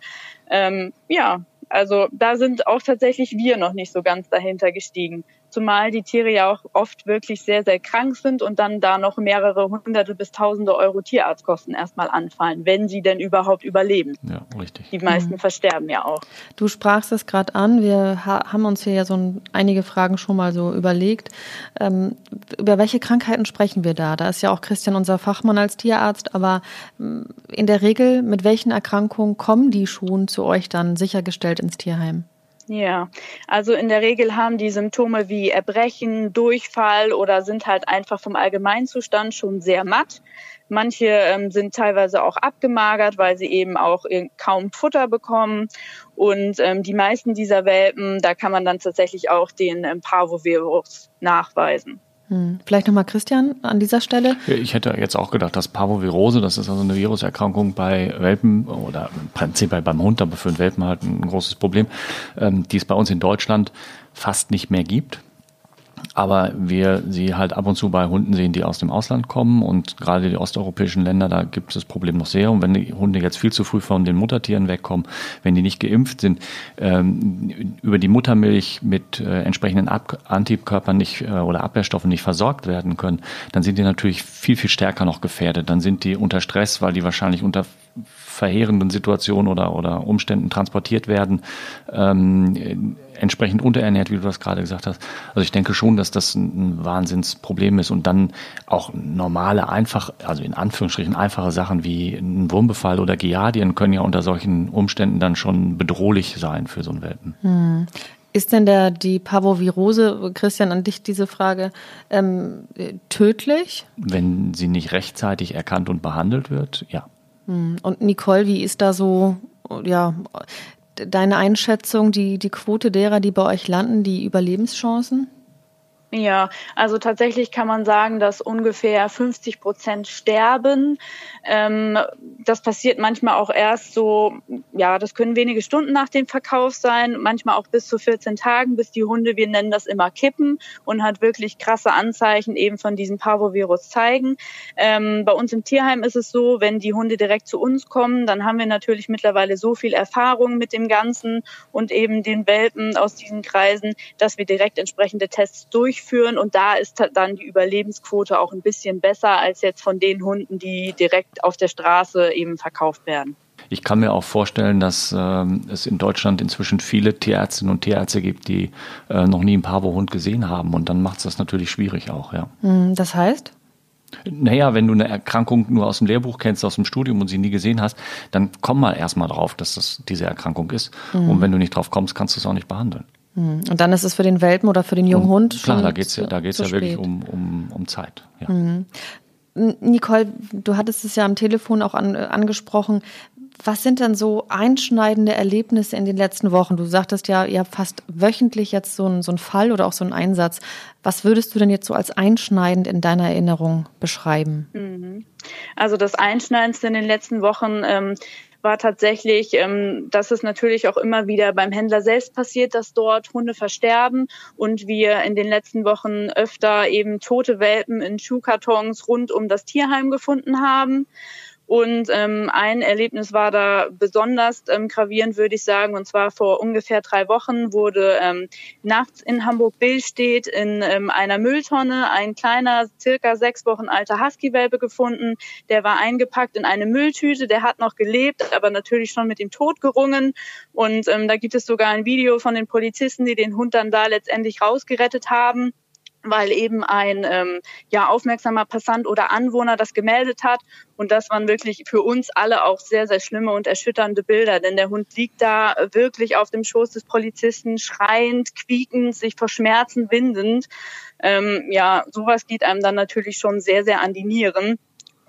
Ähm, ja, also da sind auch tatsächlich wir noch nicht so ganz dahinter gestiegen. Zumal die Tiere ja auch oft wirklich sehr, sehr krank sind und dann da noch mehrere hunderte bis tausende Euro Tierarztkosten erstmal anfallen, wenn sie denn überhaupt überleben. Ja, richtig. Die meisten mhm. versterben ja auch. Du sprachst es gerade an. Wir haben uns hier ja so ein, einige Fragen schon mal so überlegt. Ähm, über welche Krankheiten sprechen wir da? Da ist ja auch Christian unser Fachmann als Tierarzt, aber mm, in der Regel, mit welchen Erkrankungen kommen die Schuhen zu euch dann sichergestellt ins Tierheim? Ja, also in der Regel haben die Symptome wie Erbrechen, Durchfall oder sind halt einfach vom Allgemeinzustand schon sehr matt. Manche ähm, sind teilweise auch abgemagert, weil sie eben auch kaum Futter bekommen. Und ähm, die meisten dieser Welpen, da kann man dann tatsächlich auch den ähm, Parvovirus nachweisen. Hm. Vielleicht nochmal Christian an dieser Stelle. Ich hätte jetzt auch gedacht, dass Parvovirose, das ist also eine Viruserkrankung bei Welpen oder im Prinzip beim Hund, aber für den Welpen halt ein großes Problem, ähm, die es bei uns in Deutschland fast nicht mehr gibt aber wir sie halt ab und zu bei Hunden sehen, die aus dem Ausland kommen und gerade die osteuropäischen Länder, da gibt es das Problem noch sehr. Und wenn die Hunde jetzt viel zu früh von den Muttertieren wegkommen, wenn die nicht geimpft sind, ähm, über die Muttermilch mit äh, entsprechenden Ab Antikörpern nicht äh, oder Abwehrstoffen nicht versorgt werden können, dann sind die natürlich viel, viel stärker noch gefährdet. Dann sind die unter Stress, weil die wahrscheinlich unter verheerenden Situationen oder, oder Umständen transportiert werden. Ähm, entsprechend unterernährt, wie du das gerade gesagt hast. Also ich denke schon, dass das ein Wahnsinnsproblem ist und dann auch normale, einfach, also in Anführungsstrichen einfache Sachen wie ein Wurmbefall oder Giardien können ja unter solchen Umständen dann schon bedrohlich sein für so einen Welpen. Hm. Ist denn der, die Parvovirose, Christian, an dich diese Frage, ähm, tödlich? Wenn sie nicht rechtzeitig erkannt und behandelt wird, ja. Hm. Und Nicole, wie ist da so, ja, deine Einschätzung, die, die Quote derer, die bei euch landen, die Überlebenschancen? Ja, also tatsächlich kann man sagen, dass ungefähr 50 Prozent sterben. Ähm, das passiert manchmal auch erst so, ja, das können wenige Stunden nach dem Verkauf sein, manchmal auch bis zu 14 Tagen, bis die Hunde, wir nennen das immer kippen und hat wirklich krasse Anzeichen eben von diesem Parvovirus zeigen. Ähm, bei uns im Tierheim ist es so, wenn die Hunde direkt zu uns kommen, dann haben wir natürlich mittlerweile so viel Erfahrung mit dem Ganzen und eben den Welpen aus diesen Kreisen, dass wir direkt entsprechende Tests durchführen durchführen und da ist dann die Überlebensquote auch ein bisschen besser als jetzt von den Hunden, die direkt auf der Straße eben verkauft werden. Ich kann mir auch vorstellen, dass ähm, es in Deutschland inzwischen viele Tierärztinnen und Tierärzte gibt, die äh, noch nie einen Pavo-Hund gesehen haben. Und dann macht es das natürlich schwierig auch, ja. Hm, das heißt? Naja, wenn du eine Erkrankung nur aus dem Lehrbuch kennst, aus dem Studium und sie nie gesehen hast, dann komm mal erstmal drauf, dass das diese Erkrankung ist. Mhm. Und wenn du nicht drauf kommst, kannst du es auch nicht behandeln. Und dann ist es für den Welpen oder für den jungen und Hund Klar, da geht es ja, da geht's ja wirklich um, um, um Zeit. Ja. Mhm. Nicole, du hattest es ja am Telefon auch an, angesprochen. Was sind denn so einschneidende Erlebnisse in den letzten Wochen? Du sagtest ja, ihr habt fast wöchentlich jetzt so einen, so einen Fall oder auch so einen Einsatz. Was würdest du denn jetzt so als einschneidend in deiner Erinnerung beschreiben? Mhm. Also das Einschneidendste in den letzten Wochen ähm, war tatsächlich, ähm, dass es natürlich auch immer wieder beim Händler selbst passiert, dass dort Hunde versterben und wir in den letzten Wochen öfter eben tote Welpen in Schuhkartons rund um das Tierheim gefunden haben. Und ähm, ein Erlebnis war da besonders ähm, gravierend, würde ich sagen. Und zwar vor ungefähr drei Wochen wurde ähm, nachts in Hamburg-Billstedt in ähm, einer Mülltonne ein kleiner, circa sechs Wochen alter Husky-Welpe gefunden. Der war eingepackt in eine Mülltüte. Der hat noch gelebt, aber natürlich schon mit dem Tod gerungen. Und ähm, da gibt es sogar ein Video von den Polizisten, die den Hund dann da letztendlich rausgerettet haben weil eben ein ähm, ja aufmerksamer Passant oder Anwohner das gemeldet hat und das waren wirklich für uns alle auch sehr sehr schlimme und erschütternde Bilder, denn der Hund liegt da wirklich auf dem Schoß des Polizisten schreiend, quiekend, sich vor Schmerzen windend. Ähm, ja, sowas geht einem dann natürlich schon sehr sehr an die Nieren.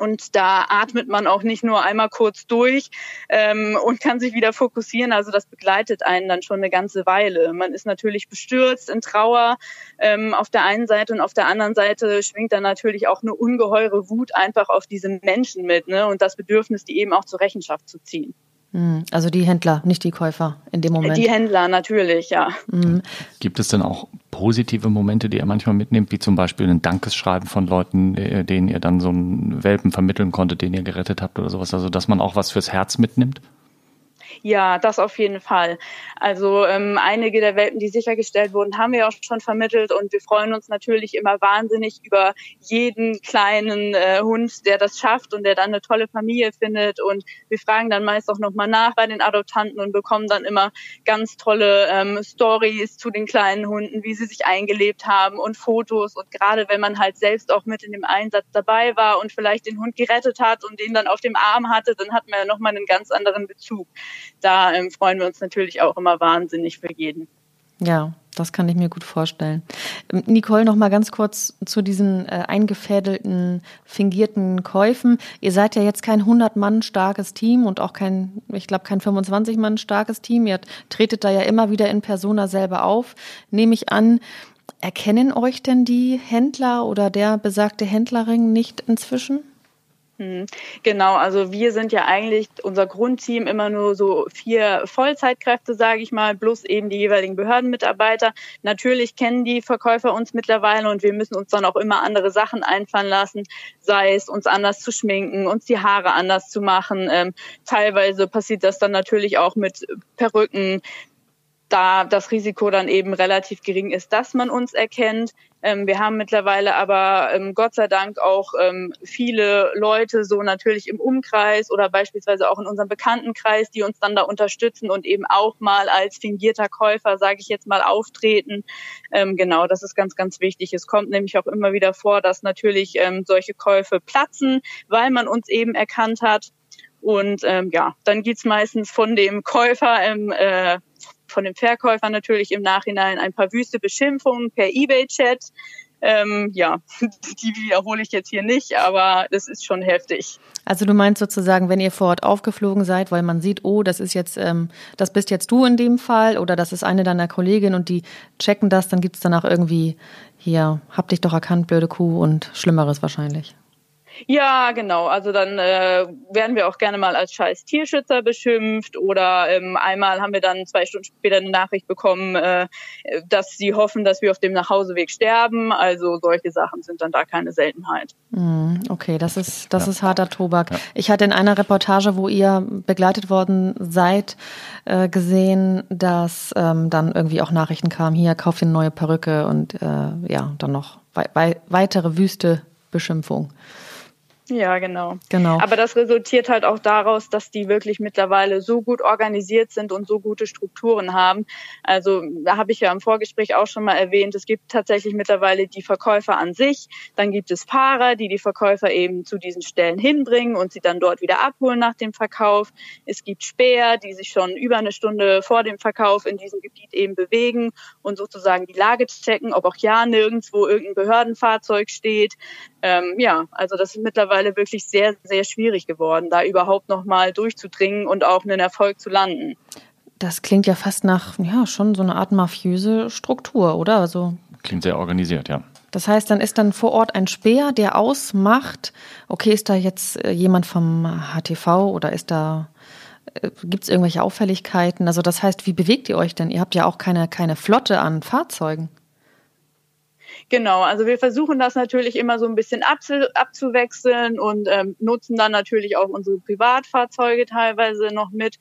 Und da atmet man auch nicht nur einmal kurz durch ähm, und kann sich wieder fokussieren. Also das begleitet einen dann schon eine ganze Weile. Man ist natürlich bestürzt, in Trauer ähm, auf der einen Seite und auf der anderen Seite schwingt dann natürlich auch eine ungeheure Wut einfach auf diese Menschen mit ne? und das Bedürfnis, die eben auch zur Rechenschaft zu ziehen. Hm, also die Händler, nicht die Käufer in dem Moment. Die Händler natürlich, ja. Mhm. Gibt es denn auch positive Momente, die ihr manchmal mitnehmt, wie zum Beispiel ein Dankesschreiben von Leuten, äh, denen ihr dann so einen Welpen vermitteln konntet, den ihr gerettet habt oder sowas? Also dass man auch was fürs Herz mitnimmt? Ja, das auf jeden Fall. Also ähm, einige der Welpen, die sichergestellt wurden, haben wir auch schon vermittelt und wir freuen uns natürlich immer wahnsinnig über jeden kleinen äh, Hund, der das schafft und der dann eine tolle Familie findet und wir fragen dann meist auch nochmal nach bei den Adoptanten und bekommen dann immer ganz tolle ähm, Stories zu den kleinen Hunden, wie sie sich eingelebt haben und Fotos und gerade wenn man halt selbst auch mit in dem Einsatz dabei war und vielleicht den Hund gerettet hat und den dann auf dem Arm hatte, dann hat man ja nochmal einen ganz anderen Bezug da ähm, freuen wir uns natürlich auch immer wahnsinnig für jeden. Ja, das kann ich mir gut vorstellen. Ähm, Nicole, noch mal ganz kurz zu diesen äh, eingefädelten, fingierten Käufen. Ihr seid ja jetzt kein 100 Mann starkes Team und auch kein, ich glaube, kein 25 Mann starkes Team. Ihr tretet da ja immer wieder in Persona selber auf. Nehme ich an, Erkennen euch denn die Händler oder der besagte Händlerring nicht inzwischen? Hm, genau, also wir sind ja eigentlich unser Grundteam immer nur so vier Vollzeitkräfte, sage ich mal, plus eben die jeweiligen Behördenmitarbeiter. Natürlich kennen die Verkäufer uns mittlerweile und wir müssen uns dann auch immer andere Sachen einfallen lassen, sei es uns anders zu schminken, uns die Haare anders zu machen. Ähm, teilweise passiert das dann natürlich auch mit Perücken, da das Risiko dann eben relativ gering ist, dass man uns erkennt. Ähm, wir haben mittlerweile aber ähm, Gott sei Dank auch ähm, viele Leute so natürlich im Umkreis oder beispielsweise auch in unserem Bekanntenkreis, die uns dann da unterstützen und eben auch mal als fingierter Käufer, sage ich jetzt mal, auftreten. Ähm, genau, das ist ganz, ganz wichtig. Es kommt nämlich auch immer wieder vor, dass natürlich ähm, solche Käufe platzen, weil man uns eben erkannt hat. Und ähm, ja, dann geht's meistens von dem Käufer im äh, von dem Verkäufer natürlich im Nachhinein ein paar wüste Beschimpfungen per E-Mail-Chat. Ähm, ja, die wiederhole ich jetzt hier nicht, aber das ist schon heftig. Also du meinst sozusagen, wenn ihr vor Ort aufgeflogen seid, weil man sieht, oh, das ist jetzt, ähm, das bist jetzt du in dem Fall oder das ist eine deiner Kolleginnen und die checken das, dann gibt es danach irgendwie hier, hab dich doch erkannt, blöde Kuh und Schlimmeres wahrscheinlich. Ja, genau. Also dann äh, werden wir auch gerne mal als scheiß Tierschützer beschimpft oder ähm, einmal haben wir dann zwei Stunden später eine Nachricht bekommen, äh, dass sie hoffen, dass wir auf dem Nachhauseweg sterben. Also solche Sachen sind dann da keine Seltenheit. Mm, okay, das ist das ja. ist harter Tobak. Ja. Ich hatte in einer Reportage, wo ihr begleitet worden seid, äh, gesehen, dass ähm, dann irgendwie auch Nachrichten kamen: Hier kauft ihr eine neue Perücke und äh, ja, dann noch wei wei weitere wüste Beschimpfung. Ja, genau. genau. Aber das resultiert halt auch daraus, dass die wirklich mittlerweile so gut organisiert sind und so gute Strukturen haben. Also da habe ich ja im Vorgespräch auch schon mal erwähnt, es gibt tatsächlich mittlerweile die Verkäufer an sich, dann gibt es Fahrer, die die Verkäufer eben zu diesen Stellen hinbringen und sie dann dort wieder abholen nach dem Verkauf. Es gibt Späher, die sich schon über eine Stunde vor dem Verkauf in diesem Gebiet eben bewegen und sozusagen die Lage checken, ob auch ja nirgendwo irgendein Behördenfahrzeug steht. Ähm, ja, also das ist mittlerweile wirklich sehr, sehr schwierig geworden, da überhaupt noch mal durchzudringen und auch einen Erfolg zu landen. Das klingt ja fast nach, ja, schon so eine Art mafiöse Struktur, oder? Also klingt sehr organisiert, ja. Das heißt, dann ist dann vor Ort ein Speer, der ausmacht, okay, ist da jetzt äh, jemand vom HTV oder ist da äh, Gibt es irgendwelche Auffälligkeiten? Also das heißt, wie bewegt ihr euch denn? Ihr habt ja auch keine, keine Flotte an Fahrzeugen. Genau, also wir versuchen das natürlich immer so ein bisschen abzu abzuwechseln und ähm, nutzen dann natürlich auch unsere Privatfahrzeuge teilweise noch mit,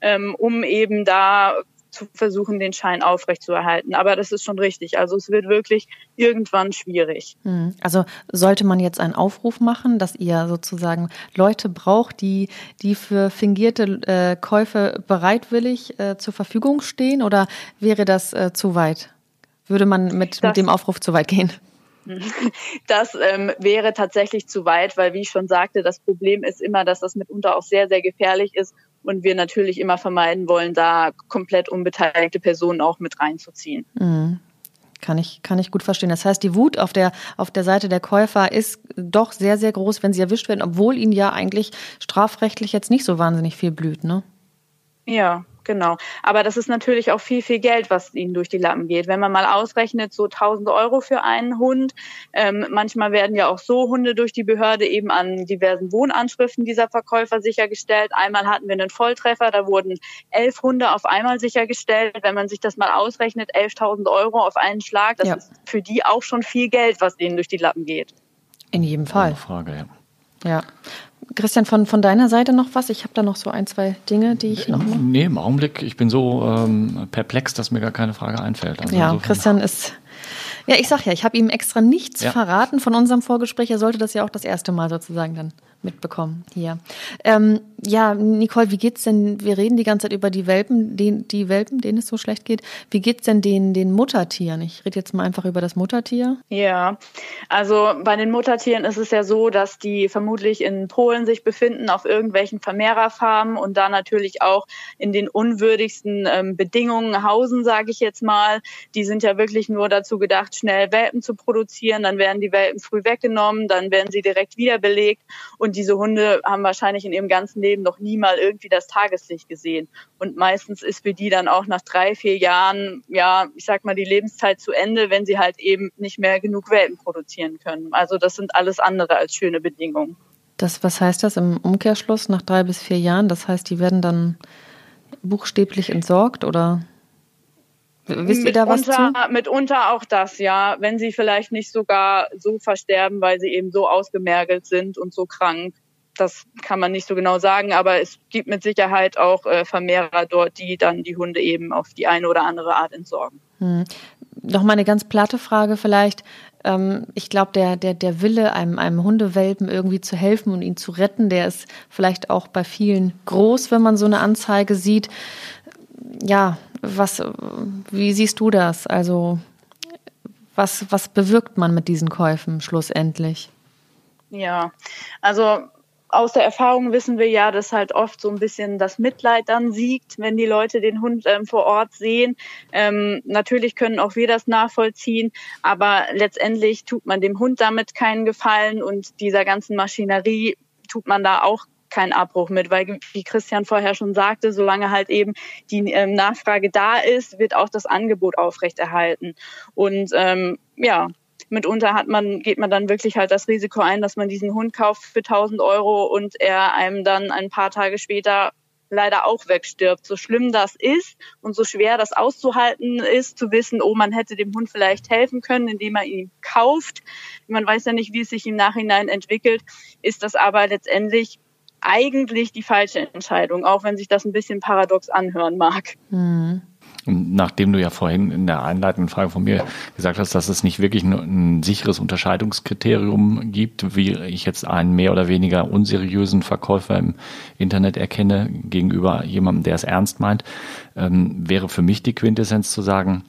ähm, um eben da zu versuchen, den Schein aufrechtzuerhalten. Aber das ist schon richtig. Also es wird wirklich irgendwann schwierig. Hm. Also sollte man jetzt einen Aufruf machen, dass ihr sozusagen Leute braucht, die, die für fingierte äh, Käufe bereitwillig äh, zur Verfügung stehen oder wäre das äh, zu weit? Würde man mit, mit dem Aufruf zu weit gehen? Das ähm, wäre tatsächlich zu weit, weil, wie ich schon sagte, das Problem ist immer, dass das mitunter auch sehr, sehr gefährlich ist und wir natürlich immer vermeiden wollen, da komplett unbeteiligte Personen auch mit reinzuziehen. Mhm. Kann ich, kann ich gut verstehen. Das heißt, die Wut auf der, auf der Seite der Käufer ist doch sehr, sehr groß, wenn sie erwischt werden, obwohl ihnen ja eigentlich strafrechtlich jetzt nicht so wahnsinnig viel blüht, ne? Ja, Genau. Aber das ist natürlich auch viel, viel Geld, was ihnen durch die Lappen geht. Wenn man mal ausrechnet, so 1000 Euro für einen Hund. Ähm, manchmal werden ja auch so Hunde durch die Behörde eben an diversen Wohnanschriften dieser Verkäufer sichergestellt. Einmal hatten wir einen Volltreffer, da wurden elf Hunde auf einmal sichergestellt. Wenn man sich das mal ausrechnet, 11.000 Euro auf einen Schlag, das ja. ist für die auch schon viel Geld, was denen durch die Lappen geht. In jedem Fall. Frage, ja. Ja. Christian, von, von deiner Seite noch was? Ich habe da noch so ein, zwei Dinge, die ich noch. Nee, im Augenblick, ich bin so ähm, perplex, dass mir gar keine Frage einfällt. Also ja, Christian ist. Ja, ich sag ja, ich habe ihm extra nichts ja. verraten von unserem Vorgespräch. Er sollte das ja auch das erste Mal sozusagen dann mitbekommen hier. Ähm, ja, Nicole, wie geht's denn? Wir reden die ganze Zeit über die Welpen, den, die Welpen, denen es so schlecht geht. Wie geht's denn den, den Muttertieren? Ich rede jetzt mal einfach über das Muttertier. Ja, also bei den Muttertieren ist es ja so, dass die vermutlich in Polen sich befinden auf irgendwelchen Vermehrerfarmen und da natürlich auch in den unwürdigsten ähm, Bedingungen hausen, sage ich jetzt mal. Die sind ja wirklich nur dazu gedacht, schnell Welpen zu produzieren. Dann werden die Welpen früh weggenommen, dann werden sie direkt wiederbelegt und Und diese Hunde haben wahrscheinlich in ihrem ganzen Leben noch nie mal irgendwie das Tageslicht gesehen. Und meistens ist für die dann auch nach drei, vier Jahren, ja, ich sag mal, die Lebenszeit zu Ende, wenn sie halt eben nicht mehr genug Welpen produzieren können. Also das sind alles andere als schöne Bedingungen. Das, was heißt das im Umkehrschluss nach drei bis vier Jahren? Das heißt, die werden dann buchstäblich entsorgt oder? Wisst ihr da was zu? Mitunter auch das, ja. Wenn sie vielleicht nicht sogar so versterben, weil sie eben so ausgemergelt sind und so krank. Das kann man nicht so genau sagen, aber es gibt mit Sicherheit auch äh, Vermehrer dort, die dann die Hunde eben auf die eine oder andere Art entsorgen. Hm. Noch mal eine ganz platte Frage vielleicht. Ähm, ich glaube, der, der, der Wille, einem, einem Hundewelpen irgendwie zu helfen und ihn zu retten, der ist vielleicht auch bei vielen groß, wenn man so eine Anzeige sieht. Ja, was, wie siehst du das? Also, was, was bewirkt man mit diesen Käufen schlussendlich? Ja, also aus der Erfahrung wissen wir ja, dass halt oft so ein bisschen das Mitleid dann siegt, wenn die Leute den Hund ähm, vor Ort sehen. Ähm, natürlich können auch wir das nachvollziehen, aber letztendlich tut man dem Hund damit keinen Gefallen und dieser ganzen Maschinerie tut man da auch keinen Abbruch mit, weil wie Christian vorher schon sagte, solange halt eben die ähm, Nachfrage da ist, wird auch das Angebot aufrechterhalten. Und ähm, ja, mitunter hat man, geht man dann wirklich halt das Risiko ein, dass man diesen Hund kauft für 1000 Euro und er einem dann ein paar Tage später leider auch wegstirbt. So schlimm das ist und so schwer das auszuhalten ist, zu wissen, oh, man hätte dem Hund vielleicht helfen können, indem man ihn kauft. Man weiß ja nicht, wie es sich im Nachhinein entwickelt, ist das aber letztendlich eigentlich die falsche Entscheidung, auch wenn sich das ein bisschen paradox anhören mag. Mhm. Nachdem du ja vorhin in der einleitenden Frage von mir gesagt hast, dass es nicht wirklich ein, ein sicheres Unterscheidungskriterium gibt, wie ich jetzt einen mehr oder weniger unseriösen Verkäufer im Internet erkenne gegenüber jemandem, der es ernst meint, ähm, wäre für mich die Quintessenz zu sagen,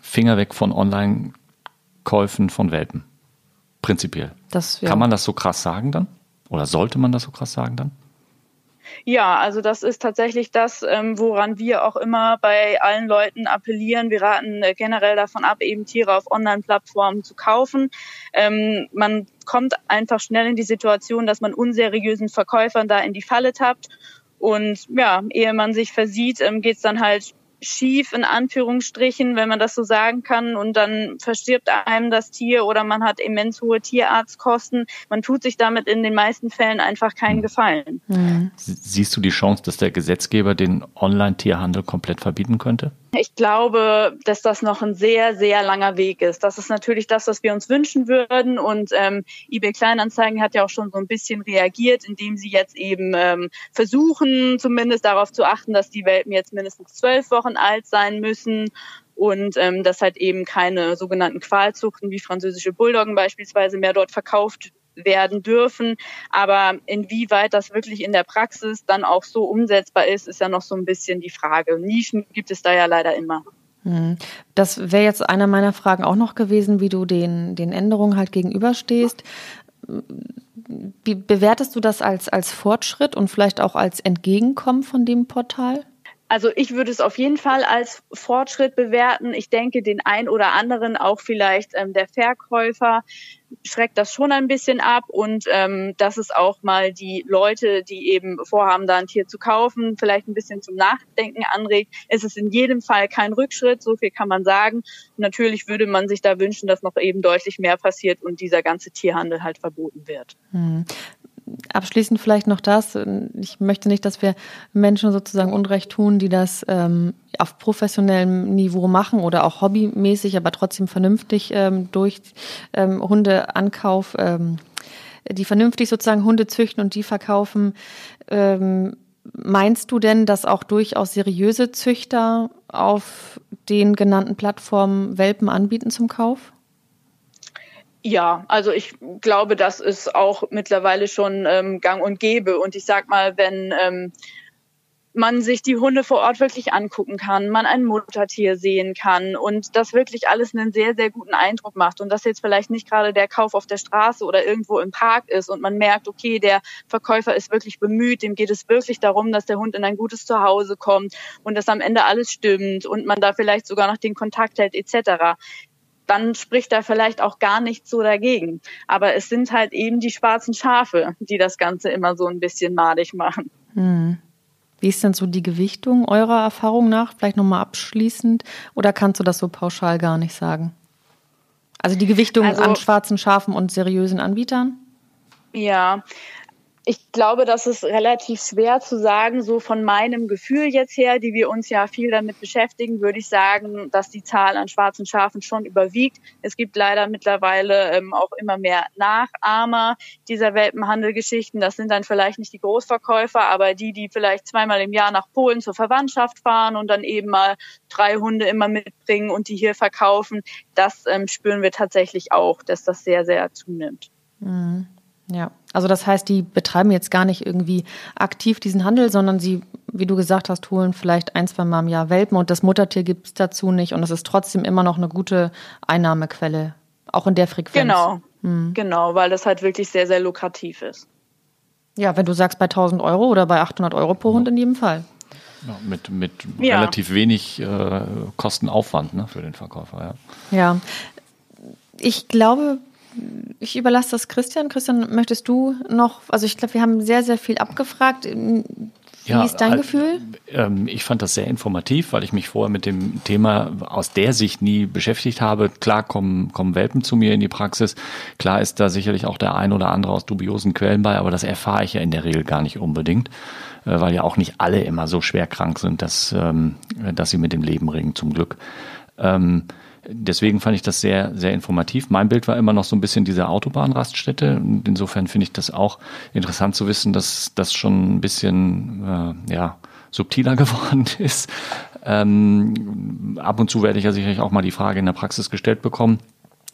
Finger weg von Online-Käufen von Welpen. Prinzipiell. Das, ja. Kann man das so krass sagen dann? Oder sollte man das so krass sagen dann? Ja, also das ist tatsächlich das, ähm, woran wir auch immer bei allen Leuten appellieren. Wir raten äh, generell davon ab, eben Tiere auf Online-Plattformen zu kaufen. Ähm, man kommt einfach schnell in die Situation, dass man unseriösen Verkäufern da in die Falle tappt. Und ja, ehe man sich versieht, ähm, geht's dann halt schief in Anführungsstrichen, wenn man das so sagen kann, und dann verstirbt einem das Tier oder man hat immens hohe Tierarztkosten. Man tut sich damit in den meisten Fällen einfach keinen hm. Gefallen. Mhm. Siehst du die Chance, dass der Gesetzgeber den Online-Tierhandel komplett verbieten könnte? Ich glaube, dass das noch ein sehr, sehr langer Weg ist. Das ist natürlich das, was wir uns wünschen würden. Und ähm, eBay Kleinanzeigen hat ja auch schon so ein bisschen reagiert, indem sie jetzt eben ähm, versuchen, zumindest darauf zu achten, dass die Welpen jetzt mindestens zwölf Wochen alt sein müssen und ähm, dass halt eben keine sogenannten Qualzuchten wie französische Bulldoggen beispielsweise mehr dort verkauft werden dürfen. Aber inwieweit das wirklich in der Praxis dann auch so umsetzbar ist, ist ja noch so ein bisschen die Frage. Nischen gibt es da ja leider immer. Hm. Das wäre jetzt eine meiner Fragen auch noch gewesen, wie du den, den Änderungen halt gegenüberstehst. Wie bewertest du das als, als Fortschritt und vielleicht auch als Entgegenkommen von dem Portal? Also ich würde es auf jeden Fall als Fortschritt bewerten. Ich denke, den ein oder anderen, auch vielleicht ähm, der Verkäufer, schreckt das schon ein bisschen ab und ähm, dass es auch mal die Leute, die eben vorhaben, da ein Tier zu kaufen, vielleicht ein bisschen zum Nachdenken anregt. Es ist in jedem Fall kein Rückschritt, so viel kann man sagen. Natürlich würde man sich da wünschen, dass noch eben deutlich mehr passiert und dieser ganze Tierhandel halt verboten wird. Hm. Abschließend vielleicht noch das. Ich möchte nicht, dass wir Menschen sozusagen Unrecht tun, die das ähm, auf professionellem Niveau machen oder auch hobbymäßig, aber trotzdem vernünftig ähm, durch ähm, Hundeankauf, ähm, die vernünftig sozusagen Hunde züchten und die verkaufen. Ähm, meinst du denn, dass auch durchaus seriöse Züchter auf den genannten Plattformen Welpen anbieten zum Kauf? Ja, also ich glaube, das ist auch mittlerweile schon ähm, gang und gäbe. Und ich sag mal, wenn ähm, man sich die Hunde vor Ort wirklich angucken kann, man ein Muttertier sehen kann und das wirklich alles einen sehr, sehr guten Eindruck macht und das jetzt vielleicht nicht gerade der Kauf auf der Straße oder irgendwo im Park ist und man merkt, okay, der Verkäufer ist wirklich bemüht, dem geht es wirklich darum, dass der Hund in ein gutes Zuhause kommt und dass am Ende alles stimmt und man da vielleicht sogar noch den Kontakt hält etc dann spricht da vielleicht auch gar nichts so dagegen. Aber es sind halt eben die schwarzen Schafe, die das Ganze immer so ein bisschen madig machen. Hm. Wie ist denn so die Gewichtung eurer Erfahrung nach? Vielleicht nochmal abschließend. Oder kannst du das so pauschal gar nicht sagen? Also die Gewichtung also, an schwarzen Schafen und seriösen Anbietern? Ja, ich glaube, das ist relativ schwer zu sagen. So von meinem Gefühl jetzt her, die wir uns ja viel damit beschäftigen, würde ich sagen, dass die Zahl an schwarzen Schafen schon überwiegt. Es gibt leider mittlerweile ähm, auch immer mehr Nachahmer dieser Welpenhandelgeschichten. Das sind dann vielleicht nicht die Großverkäufer, aber die, die vielleicht zweimal im Jahr nach Polen zur Verwandtschaft fahren und dann eben mal drei Hunde immer mitbringen und die hier verkaufen. Das ähm, spüren wir tatsächlich auch, dass das sehr, sehr zunimmt. Mhm. Ja, also das heißt, die betreiben jetzt gar nicht irgendwie aktiv diesen Handel, sondern sie, wie du gesagt hast, holen vielleicht ein, zwei Mal im Jahr Welpen und das Muttertier gibt es dazu nicht und es ist trotzdem immer noch eine gute Einnahmequelle, auch in der Frequenz. Genau, hm. genau, weil das halt wirklich sehr, sehr lukrativ ist. Ja, wenn du sagst bei 1000 Euro oder bei 800 Euro pro Hund in jedem Fall. Ja, mit mit ja. relativ wenig äh, Kostenaufwand ne, für den Verkäufer. Ja. ja, ich glaube, ich überlasse das Christian. Christian, möchtest du noch, also ich glaube, wir haben sehr, sehr viel abgefragt. Wie ja, ist dein Gefühl? Äh, ich fand das sehr informativ, weil ich mich vorher mit dem Thema aus der Sicht nie beschäftigt habe. Klar kommen, kommen Welpen zu mir in die Praxis. Klar ist da sicherlich auch der ein oder andere aus dubiosen Quellen bei, aber das erfahre ich ja in der Regel gar nicht unbedingt, äh, weil ja auch nicht alle immer so schwer krank sind, dass, ähm, dass sie mit dem Leben ringen, zum Glück. Ähm, Deswegen fand ich das sehr, sehr informativ. Mein Bild war immer noch so ein bisschen diese Autobahnraststätte. Und insofern finde ich das auch interessant zu wissen, dass das schon ein bisschen äh, ja, subtiler geworden ist. Ähm, ab und zu werde ich ja sicherlich auch mal die Frage in der Praxis gestellt bekommen.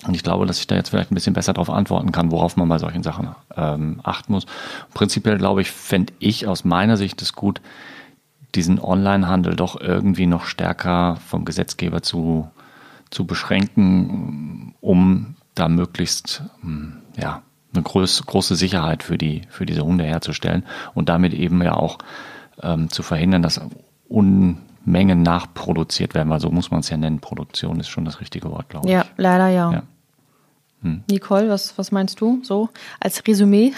Und ich glaube, dass ich da jetzt vielleicht ein bisschen besser darauf antworten kann, worauf man bei solchen Sachen ähm, achten muss. Prinzipiell glaube ich, fände ich aus meiner Sicht es gut, diesen Onlinehandel doch irgendwie noch stärker vom Gesetzgeber zu zu beschränken, um da möglichst hm, ja, eine groß, große Sicherheit für, die, für diese Hunde herzustellen und damit eben ja auch ähm, zu verhindern, dass Unmengen nachproduziert werden, weil so muss man es ja nennen. Produktion ist schon das richtige Wort, glaube ich. Ja, leider ja. ja. Hm. Nicole, was, was meinst du so als Resümee?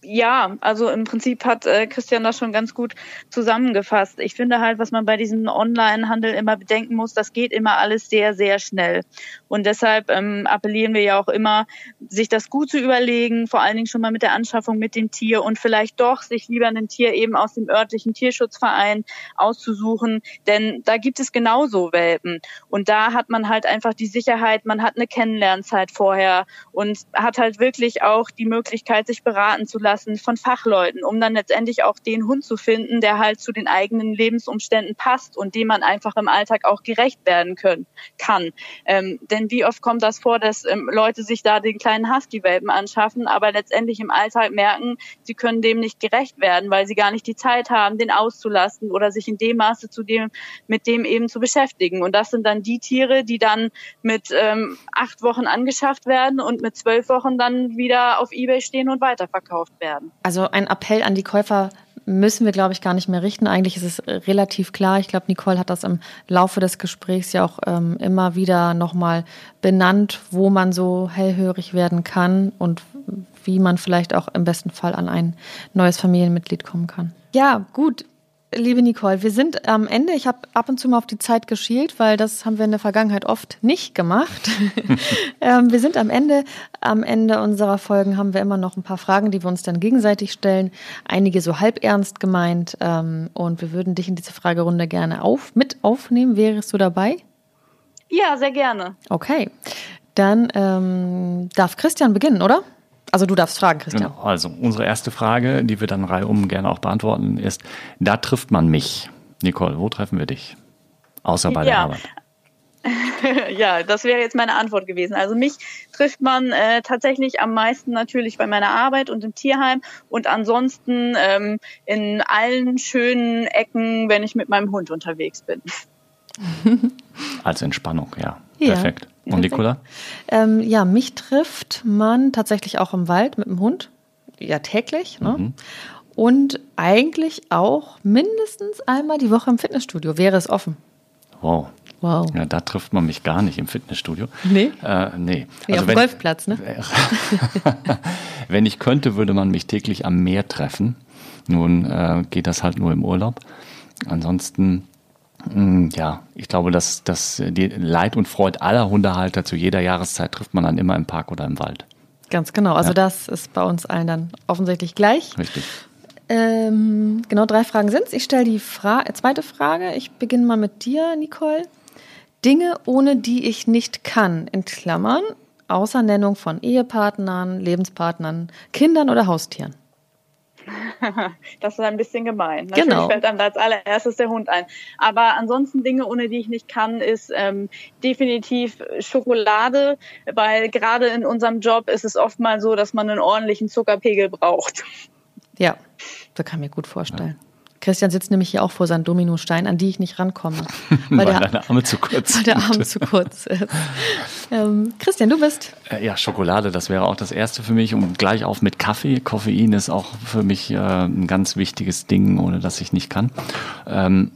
Ja, also im Prinzip hat äh, Christian das schon ganz gut zusammengefasst. Ich finde halt, was man bei diesem Online-Handel immer bedenken muss, das geht immer alles sehr, sehr schnell. Und deshalb ähm, appellieren wir ja auch immer, sich das gut zu überlegen, vor allen Dingen schon mal mit der Anschaffung mit dem Tier und vielleicht doch sich lieber ein Tier eben aus dem örtlichen Tierschutzverein auszusuchen, denn da gibt es genauso Welpen. Und da hat man halt einfach die Sicherheit, man hat eine Kennenlernzeit vorher und hat halt wirklich auch die Möglichkeit, sich beraten zu lassen lassen von Fachleuten, um dann letztendlich auch den Hund zu finden, der halt zu den eigenen Lebensumständen passt und dem man einfach im Alltag auch gerecht werden können, kann. Ähm, denn wie oft kommt das vor, dass ähm, Leute sich da den kleinen Husky-Welpen anschaffen, aber letztendlich im Alltag merken, sie können dem nicht gerecht werden, weil sie gar nicht die Zeit haben, den auszulassen oder sich in dem Maße zu dem, mit dem eben zu beschäftigen. Und das sind dann die Tiere, die dann mit ähm, acht Wochen angeschafft werden und mit zwölf Wochen dann wieder auf Ebay stehen und weiterverkauft werden. Also ein Appell an die Käufer müssen wir, glaube ich, gar nicht mehr richten. Eigentlich ist es relativ klar. Ich glaube, Nicole hat das im Laufe des Gesprächs ja auch ähm, immer wieder nochmal benannt, wo man so hellhörig werden kann und wie man vielleicht auch im besten Fall an ein neues Familienmitglied kommen kann. Ja, gut. Liebe Nicole, wir sind am Ende. Ich habe ab und zu mal auf die Zeit geschielt, weil das haben wir in der Vergangenheit oft nicht gemacht. ähm, wir sind am Ende. Am Ende unserer Folgen haben wir immer noch ein paar Fragen, die wir uns dann gegenseitig stellen. Einige so halb ernst gemeint. Ähm, und wir würden dich in diese Fragerunde gerne auf, mit aufnehmen. Wärst du dabei? Ja, sehr gerne. Okay. Dann ähm, darf Christian beginnen, oder? Also du darfst fragen, Christian. Genau. Also unsere erste Frage, die wir dann reihum gerne auch beantworten, ist, da trifft man mich. Nicole, wo treffen wir dich? Außer bei ja. der Arbeit. ja, das wäre jetzt meine Antwort gewesen. Also mich trifft man äh, tatsächlich am meisten natürlich bei meiner Arbeit und im Tierheim und ansonsten ähm, in allen schönen Ecken, wenn ich mit meinem Hund unterwegs bin. Als Entspannung, ja. ja. Perfekt. Und Nicola? Ähm, ja, mich trifft man tatsächlich auch im Wald mit dem Hund. Ja, täglich. Ne? Mhm. Und eigentlich auch mindestens einmal die Woche im Fitnessstudio. Wäre es offen. Wow. Wow. Ja, da trifft man mich gar nicht im Fitnessstudio. Nee? Äh, nee. Wie auf dem Golfplatz, ne? wenn ich könnte, würde man mich täglich am Meer treffen. Nun äh, geht das halt nur im Urlaub. Ansonsten, ja, ich glaube, dass, dass die Leid und Freude aller Hundehalter zu jeder Jahreszeit trifft man dann immer im Park oder im Wald. Ganz genau. Also Ja. das ist bei uns allen dann offensichtlich gleich. Richtig. Ähm, genau, drei Fragen sind's. Ich stelle die Fra äh, zweite Frage. Ich beginne mal mit dir, Nicole. Dinge, ohne die ich nicht kann, in Klammern, außer Nennung von Ehepartnern, Lebenspartnern, Kindern oder Haustieren. Das ist ein bisschen gemein. Natürlich Genau. fällt einem da als allererstes der Hund ein. Aber ansonsten Dinge, ohne die ich nicht kann, ist ähm, definitiv Schokolade, weil gerade in unserem Job ist es oft mal so, dass man einen ordentlichen Zuckerpegel braucht. Ja, das kann ich mir gut vorstellen. Christian sitzt nämlich hier auch vor seinen Dominosteinen, an die ich nicht rankomme. Weil, Weil der, deine Arme zu kurz weil der. Arm zu kurz ist. Ähm, Christian, du bist. Äh, Ja, Schokolade, das wäre auch das erste für mich. Und gleich auf mit Kaffee. Koffein ist auch für mich äh, ein ganz wichtiges Ding, ohne dass ich nicht kann. Ähm,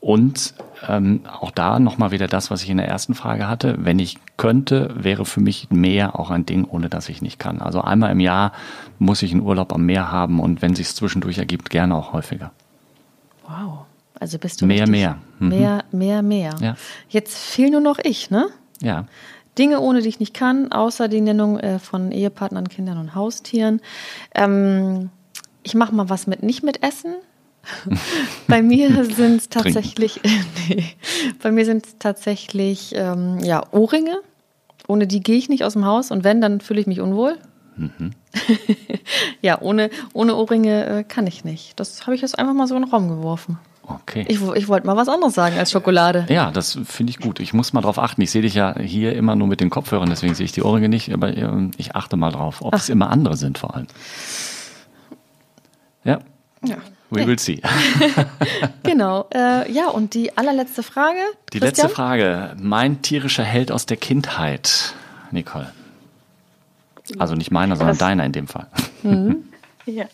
und ähm, auch da nochmal wieder das, was ich in der ersten Frage hatte. Wenn ich könnte, wäre für mich Meer auch ein Ding, ohne dass ich nicht kann. Also einmal im Jahr muss ich einen Urlaub am Meer haben und wenn sich zwischendurch ergibt, gerne auch häufiger. Wow. Also bist du Mehr, richtig- mehr. Mhm. Mehr, mehr, mehr. Ja. Jetzt fehl nur noch ich, ne? Ja. Dinge, ohne die ich nicht kann, außer die Nennung äh, von Ehepartnern, Kindern und Haustieren. Ähm, ich mache mal was mit, nicht mit Essen. Bei mir sind es tatsächlich, nee, bei mir sind tatsächlich ähm, ja, Ohrringe. Ohne die gehe ich nicht aus dem Haus und wenn, dann fühle ich mich unwohl. ja, ohne, ohne Ohrringe äh, kann ich nicht. Das habe ich jetzt einfach mal so in den Raum geworfen. Okay. Ich, ich wollte mal was anderes sagen als Schokolade. Ja, das finde ich gut. Ich muss mal drauf achten. Ich sehe dich ja hier immer nur mit den Kopfhörern, deswegen sehe ich die Ohrringe nicht, aber ähm, ich achte mal drauf, ob es immer andere sind vor allem. Ja, Ja. we will see. Genau. Äh, ja, und die allerletzte Frage. Die Christian? letzte Frage. Mein tierischer Held aus der Kindheit, Nicole. Also nicht meiner, sondern Das- deiner in dem Fall. Ja.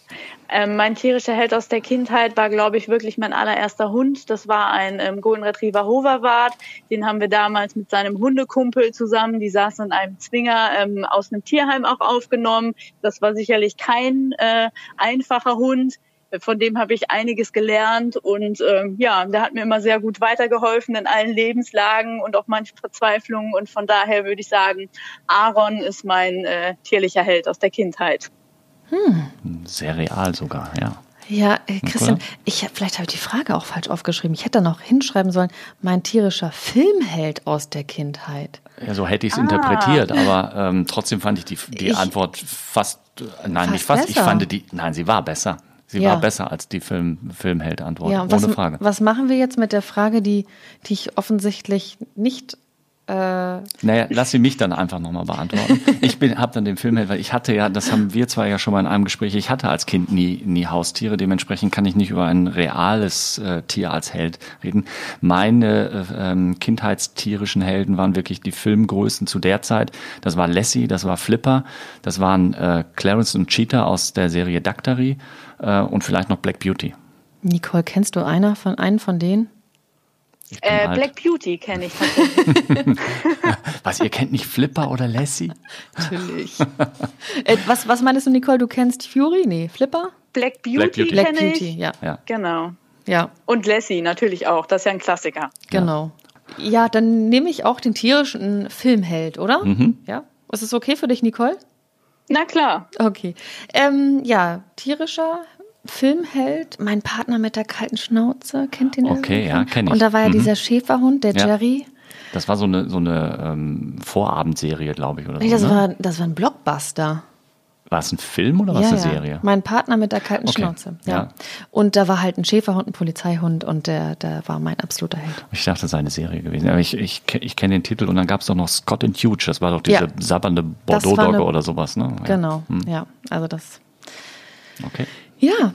Ähm, mein tierischer Held aus der Kindheit war, glaube ich, wirklich mein allererster Hund. Das war ein ähm, Golden Retriever Hoverwart. Den haben wir damals mit seinem Hundekumpel zusammen, die saßen in einem Zwinger ähm, aus einem Tierheim auch aufgenommen. Das war sicherlich kein äh, einfacher Hund. Von dem habe ich einiges gelernt und ähm, ja, der hat mir immer sehr gut weitergeholfen in allen Lebenslagen und auch manchen Verzweiflungen. Und von daher würde ich sagen, Aaron ist mein äh, tierlicher Held aus der Kindheit. Sehr real sogar, ja. Ja, äh, Christian, ich vielleicht habe ich die Frage auch falsch aufgeschrieben. Ich hätte da noch hinschreiben sollen, mein tierischer Filmheld aus der Kindheit. Ja, so hätte ich es Ah. interpretiert, aber ähm, trotzdem fand ich die, die Ich- Antwort fast, äh, nein, Fast nicht fast, ich besser. fand die, nein, sie war besser. Sie Ja. war besser als die Film, Filmheld-Antwort, ja, und was, ohne Frage. was machen wir jetzt mit der Frage, die, die ich offensichtlich nicht. Äh, Naja, lass sie mich dann einfach nochmal beantworten. Ich habe dann den Filmheld, weil ich hatte ja, das haben wir zwar ja schon mal in einem Gespräch, ich hatte als Kind nie, nie Haustiere, dementsprechend kann ich nicht über ein reales äh, Tier als Held reden. Meine äh, ähm, kindheitstierischen Helden waren wirklich die Filmgrößen zu der Zeit. Das war Lassie, das war Flipper, das waren äh, Clarence und Cheetah aus der Serie Dactary äh, und vielleicht noch Black Beauty. Nicole, kennst du einer von einen von denen? Äh. Black Beauty kenne ich tatsächlich. Was, ihr kennt nicht Flipper oder Lassie? Natürlich. äh, was, was meinst du, Nicole? Du kennst Fury? Nee, Flipper? Black Beauty, Black Beauty. Black kenne Beauty, ich. ja. Ja. Genau. Ja, Und Lassie natürlich auch. Das ist ja ein Klassiker. genau. Ja, dann nehme ich auch den tierischen Filmheld, oder? Mhm. Ja. Ist es okay für dich, Nicole? Na klar. Okay. Ähm, ja, tierischer Filmheld, mein Partner mit der kalten Schnauze, kennt den Okay, irgendjemand? ja, kenn ich. Und da war ja Mhm. dieser Schäferhund, der Ja. Jerry. Das war so eine, so eine ähm, Vorabendserie, glaube ich, oder Nee, so. das, ne? war, das war ein Blockbuster. War es ein Film oder war es eine ja. Serie? Mein Partner mit der kalten Okay, Schnauze. Ja. ja. Und da war halt ein Schäferhund, ein Polizeihund und der, der war mein absoluter Held. Ich dachte, das sei eine Serie gewesen. Aber ich, ich, ich kenne den Titel und dann gab es doch noch Scott and Huge. Das war doch diese Ja. sabbernde Bordeaux-Dogge oder sowas, ne? Ja. Genau, Hm, ja. Also das. Okay, Ja,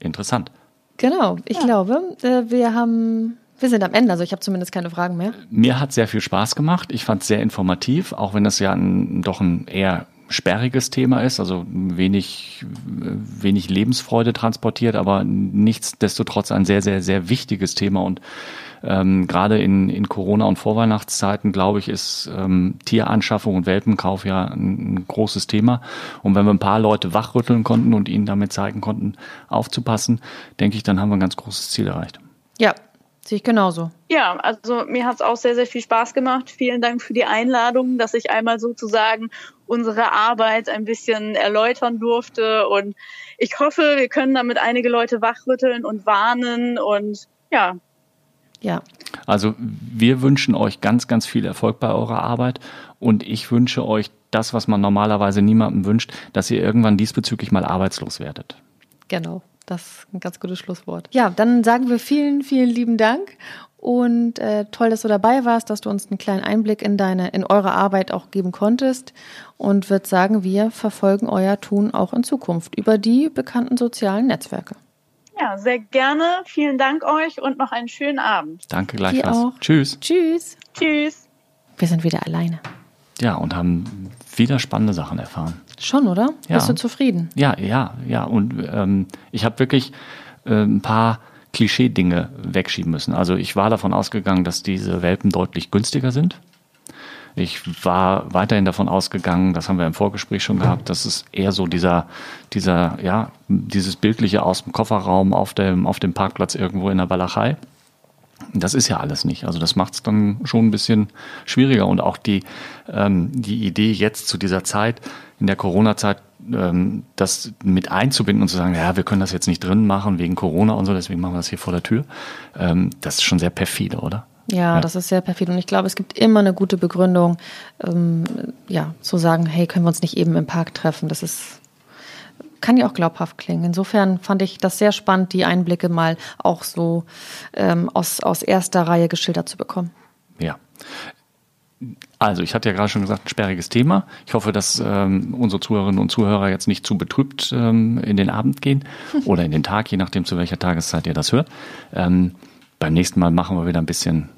interessant. genau. Ich glaube, äh, wir haben, wir sind am Ende. Also ich habe zumindest keine Fragen mehr. Mir hat sehr viel Spaß gemacht. Ich fand es sehr informativ, auch wenn das ja ein, doch ein eher sperriges Thema ist, also wenig, wenig Lebensfreude transportiert, aber nichtsdestotrotz ein sehr, sehr, sehr wichtiges Thema und Ähm, Gerade in, in Corona- und Vorweihnachtszeiten, glaube ich, ist ähm, Tieranschaffung und Welpenkauf ja ein, ein großes Thema. Und wenn wir ein paar Leute wachrütteln konnten und ihnen damit zeigen konnten, aufzupassen, denke ich, dann haben wir ein ganz großes Ziel erreicht. Ja, Sehe ich genauso. Ja, also mir hat es auch sehr, sehr viel Spaß gemacht. Vielen Dank für die Einladung, dass ich einmal sozusagen unsere Arbeit ein bisschen erläutern durfte. Und ich hoffe, wir können damit einige Leute wachrütteln und warnen und ja. Ja. Also wir wünschen euch ganz, ganz viel Erfolg bei eurer Arbeit und ich wünsche euch das, was man normalerweise niemandem wünscht, dass ihr irgendwann diesbezüglich mal arbeitslos werdet. Genau. Das ist ein ganz gutes Schlusswort. Ja, dann sagen wir vielen, vielen lieben Dank und äh, toll, dass du dabei warst, dass du uns einen kleinen Einblick in deine, in eure Arbeit auch geben konntest und würde sagen, wir verfolgen euer Tun auch in Zukunft über die bekannten sozialen Netzwerke. Ja, sehr gerne. Vielen Dank euch und noch einen schönen Abend. Danke gleichfalls. Tschüss. Tschüss. Tschüss. Wir sind wieder alleine. Ja, und haben wieder spannende Sachen erfahren. Schon, oder? Ja. Bist du zufrieden? Ja, ja, ja. Und ähm, ich habe wirklich äh, ein paar Klischee-Dinge wegschieben müssen. Also ich war davon ausgegangen, dass diese Welpen deutlich günstiger sind. Ich war weiterhin davon ausgegangen, das haben wir im Vorgespräch schon gehabt, dass es eher so dieser, dieser, ja, dieses bildliche aus dem Kofferraum auf dem, auf dem Parkplatz irgendwo in der Walachei. Das ist ja alles nicht. Also das macht es dann schon ein bisschen schwieriger. Und auch die, ähm, die Idee jetzt zu dieser Zeit, in der Corona-Zeit, ähm, das mit einzubinden und zu sagen, ja, wir können das jetzt nicht drin machen wegen Corona und so, deswegen machen wir das hier vor der Tür, ähm, das ist schon sehr perfide, oder? Ja, ja, das ist sehr perfide. Und ich glaube, es gibt immer eine gute Begründung, ähm, ja, zu sagen, hey, können wir uns nicht eben im Park treffen? Das ist kann ja auch glaubhaft klingen. Insofern fand ich das sehr spannend, die Einblicke mal auch so ähm, aus, aus erster Reihe geschildert zu bekommen. Ja. Also, ich hatte ja gerade schon gesagt, ein sperriges Thema. Ich hoffe, dass ähm, unsere Zuhörerinnen und Zuhörer jetzt nicht zu betrübt ähm, in den Abend gehen oder in den Tag, je nachdem, zu welcher Tageszeit ihr das hört. Ähm, beim nächsten Mal machen wir wieder ein bisschen,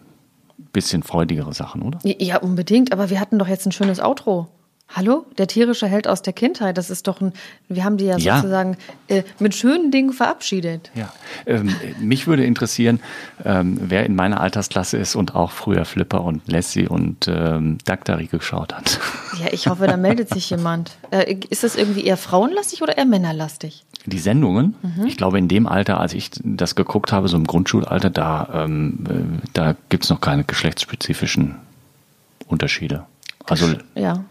bisschen freudigere Sachen, oder? Ja, unbedingt. Aber wir hatten doch jetzt ein schönes Outro. Hallo, der tierische Held aus der Kindheit, das ist doch ein, wir haben die ja, ja. sozusagen äh, mit schönen Dingen verabschiedet. Ja, ähm, mich würde interessieren, ähm, wer in meiner Altersklasse ist und auch früher Flipper und Lassie und ähm, Daktari geschaut hat. Ja, ich hoffe, da meldet sich jemand. Äh, ist das irgendwie eher frauenlastig oder eher männerlastig? Die Sendungen, mhm. ich glaube in dem Alter, als ich das geguckt habe, so im Grundschulalter, da, ähm, äh, da gibt es noch keine geschlechtsspezifischen Unterschiede. Also ja.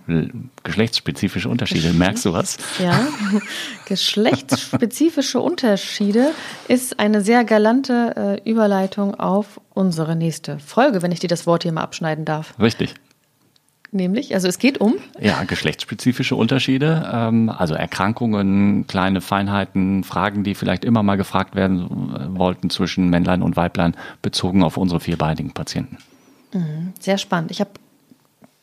geschlechtsspezifische Unterschiede, merkst du was? Ja, geschlechtsspezifische Unterschiede ist eine sehr galante äh, Überleitung auf unsere nächste Folge, wenn ich dir das Wort hier mal abschneiden darf. Richtig. Nämlich, also es geht um? Ja, geschlechtsspezifische Unterschiede, ähm, also Erkrankungen, kleine Feinheiten, Fragen, die vielleicht immer mal gefragt werden wollten zwischen Männlein und Weiblein, bezogen auf unsere vierbeinigen Patienten. Mhm, sehr spannend. Ich habe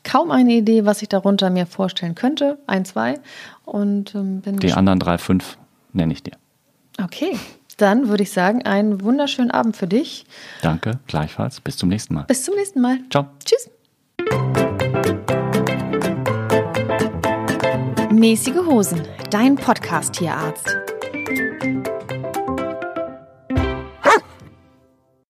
kaum eine Idee, was ich darunter mir vorstellen könnte. Ein, zwei. Und ähm, bin Die anderen drei, fünf nenne ich dir. Okay. Dann würde ich sagen, einen wunderschönen Abend für dich. Danke, gleichfalls. Bis zum nächsten Mal. Bis zum nächsten Mal. Ciao. Tschüss. Mäßige Hosen, dein Podcast-Tierarzt.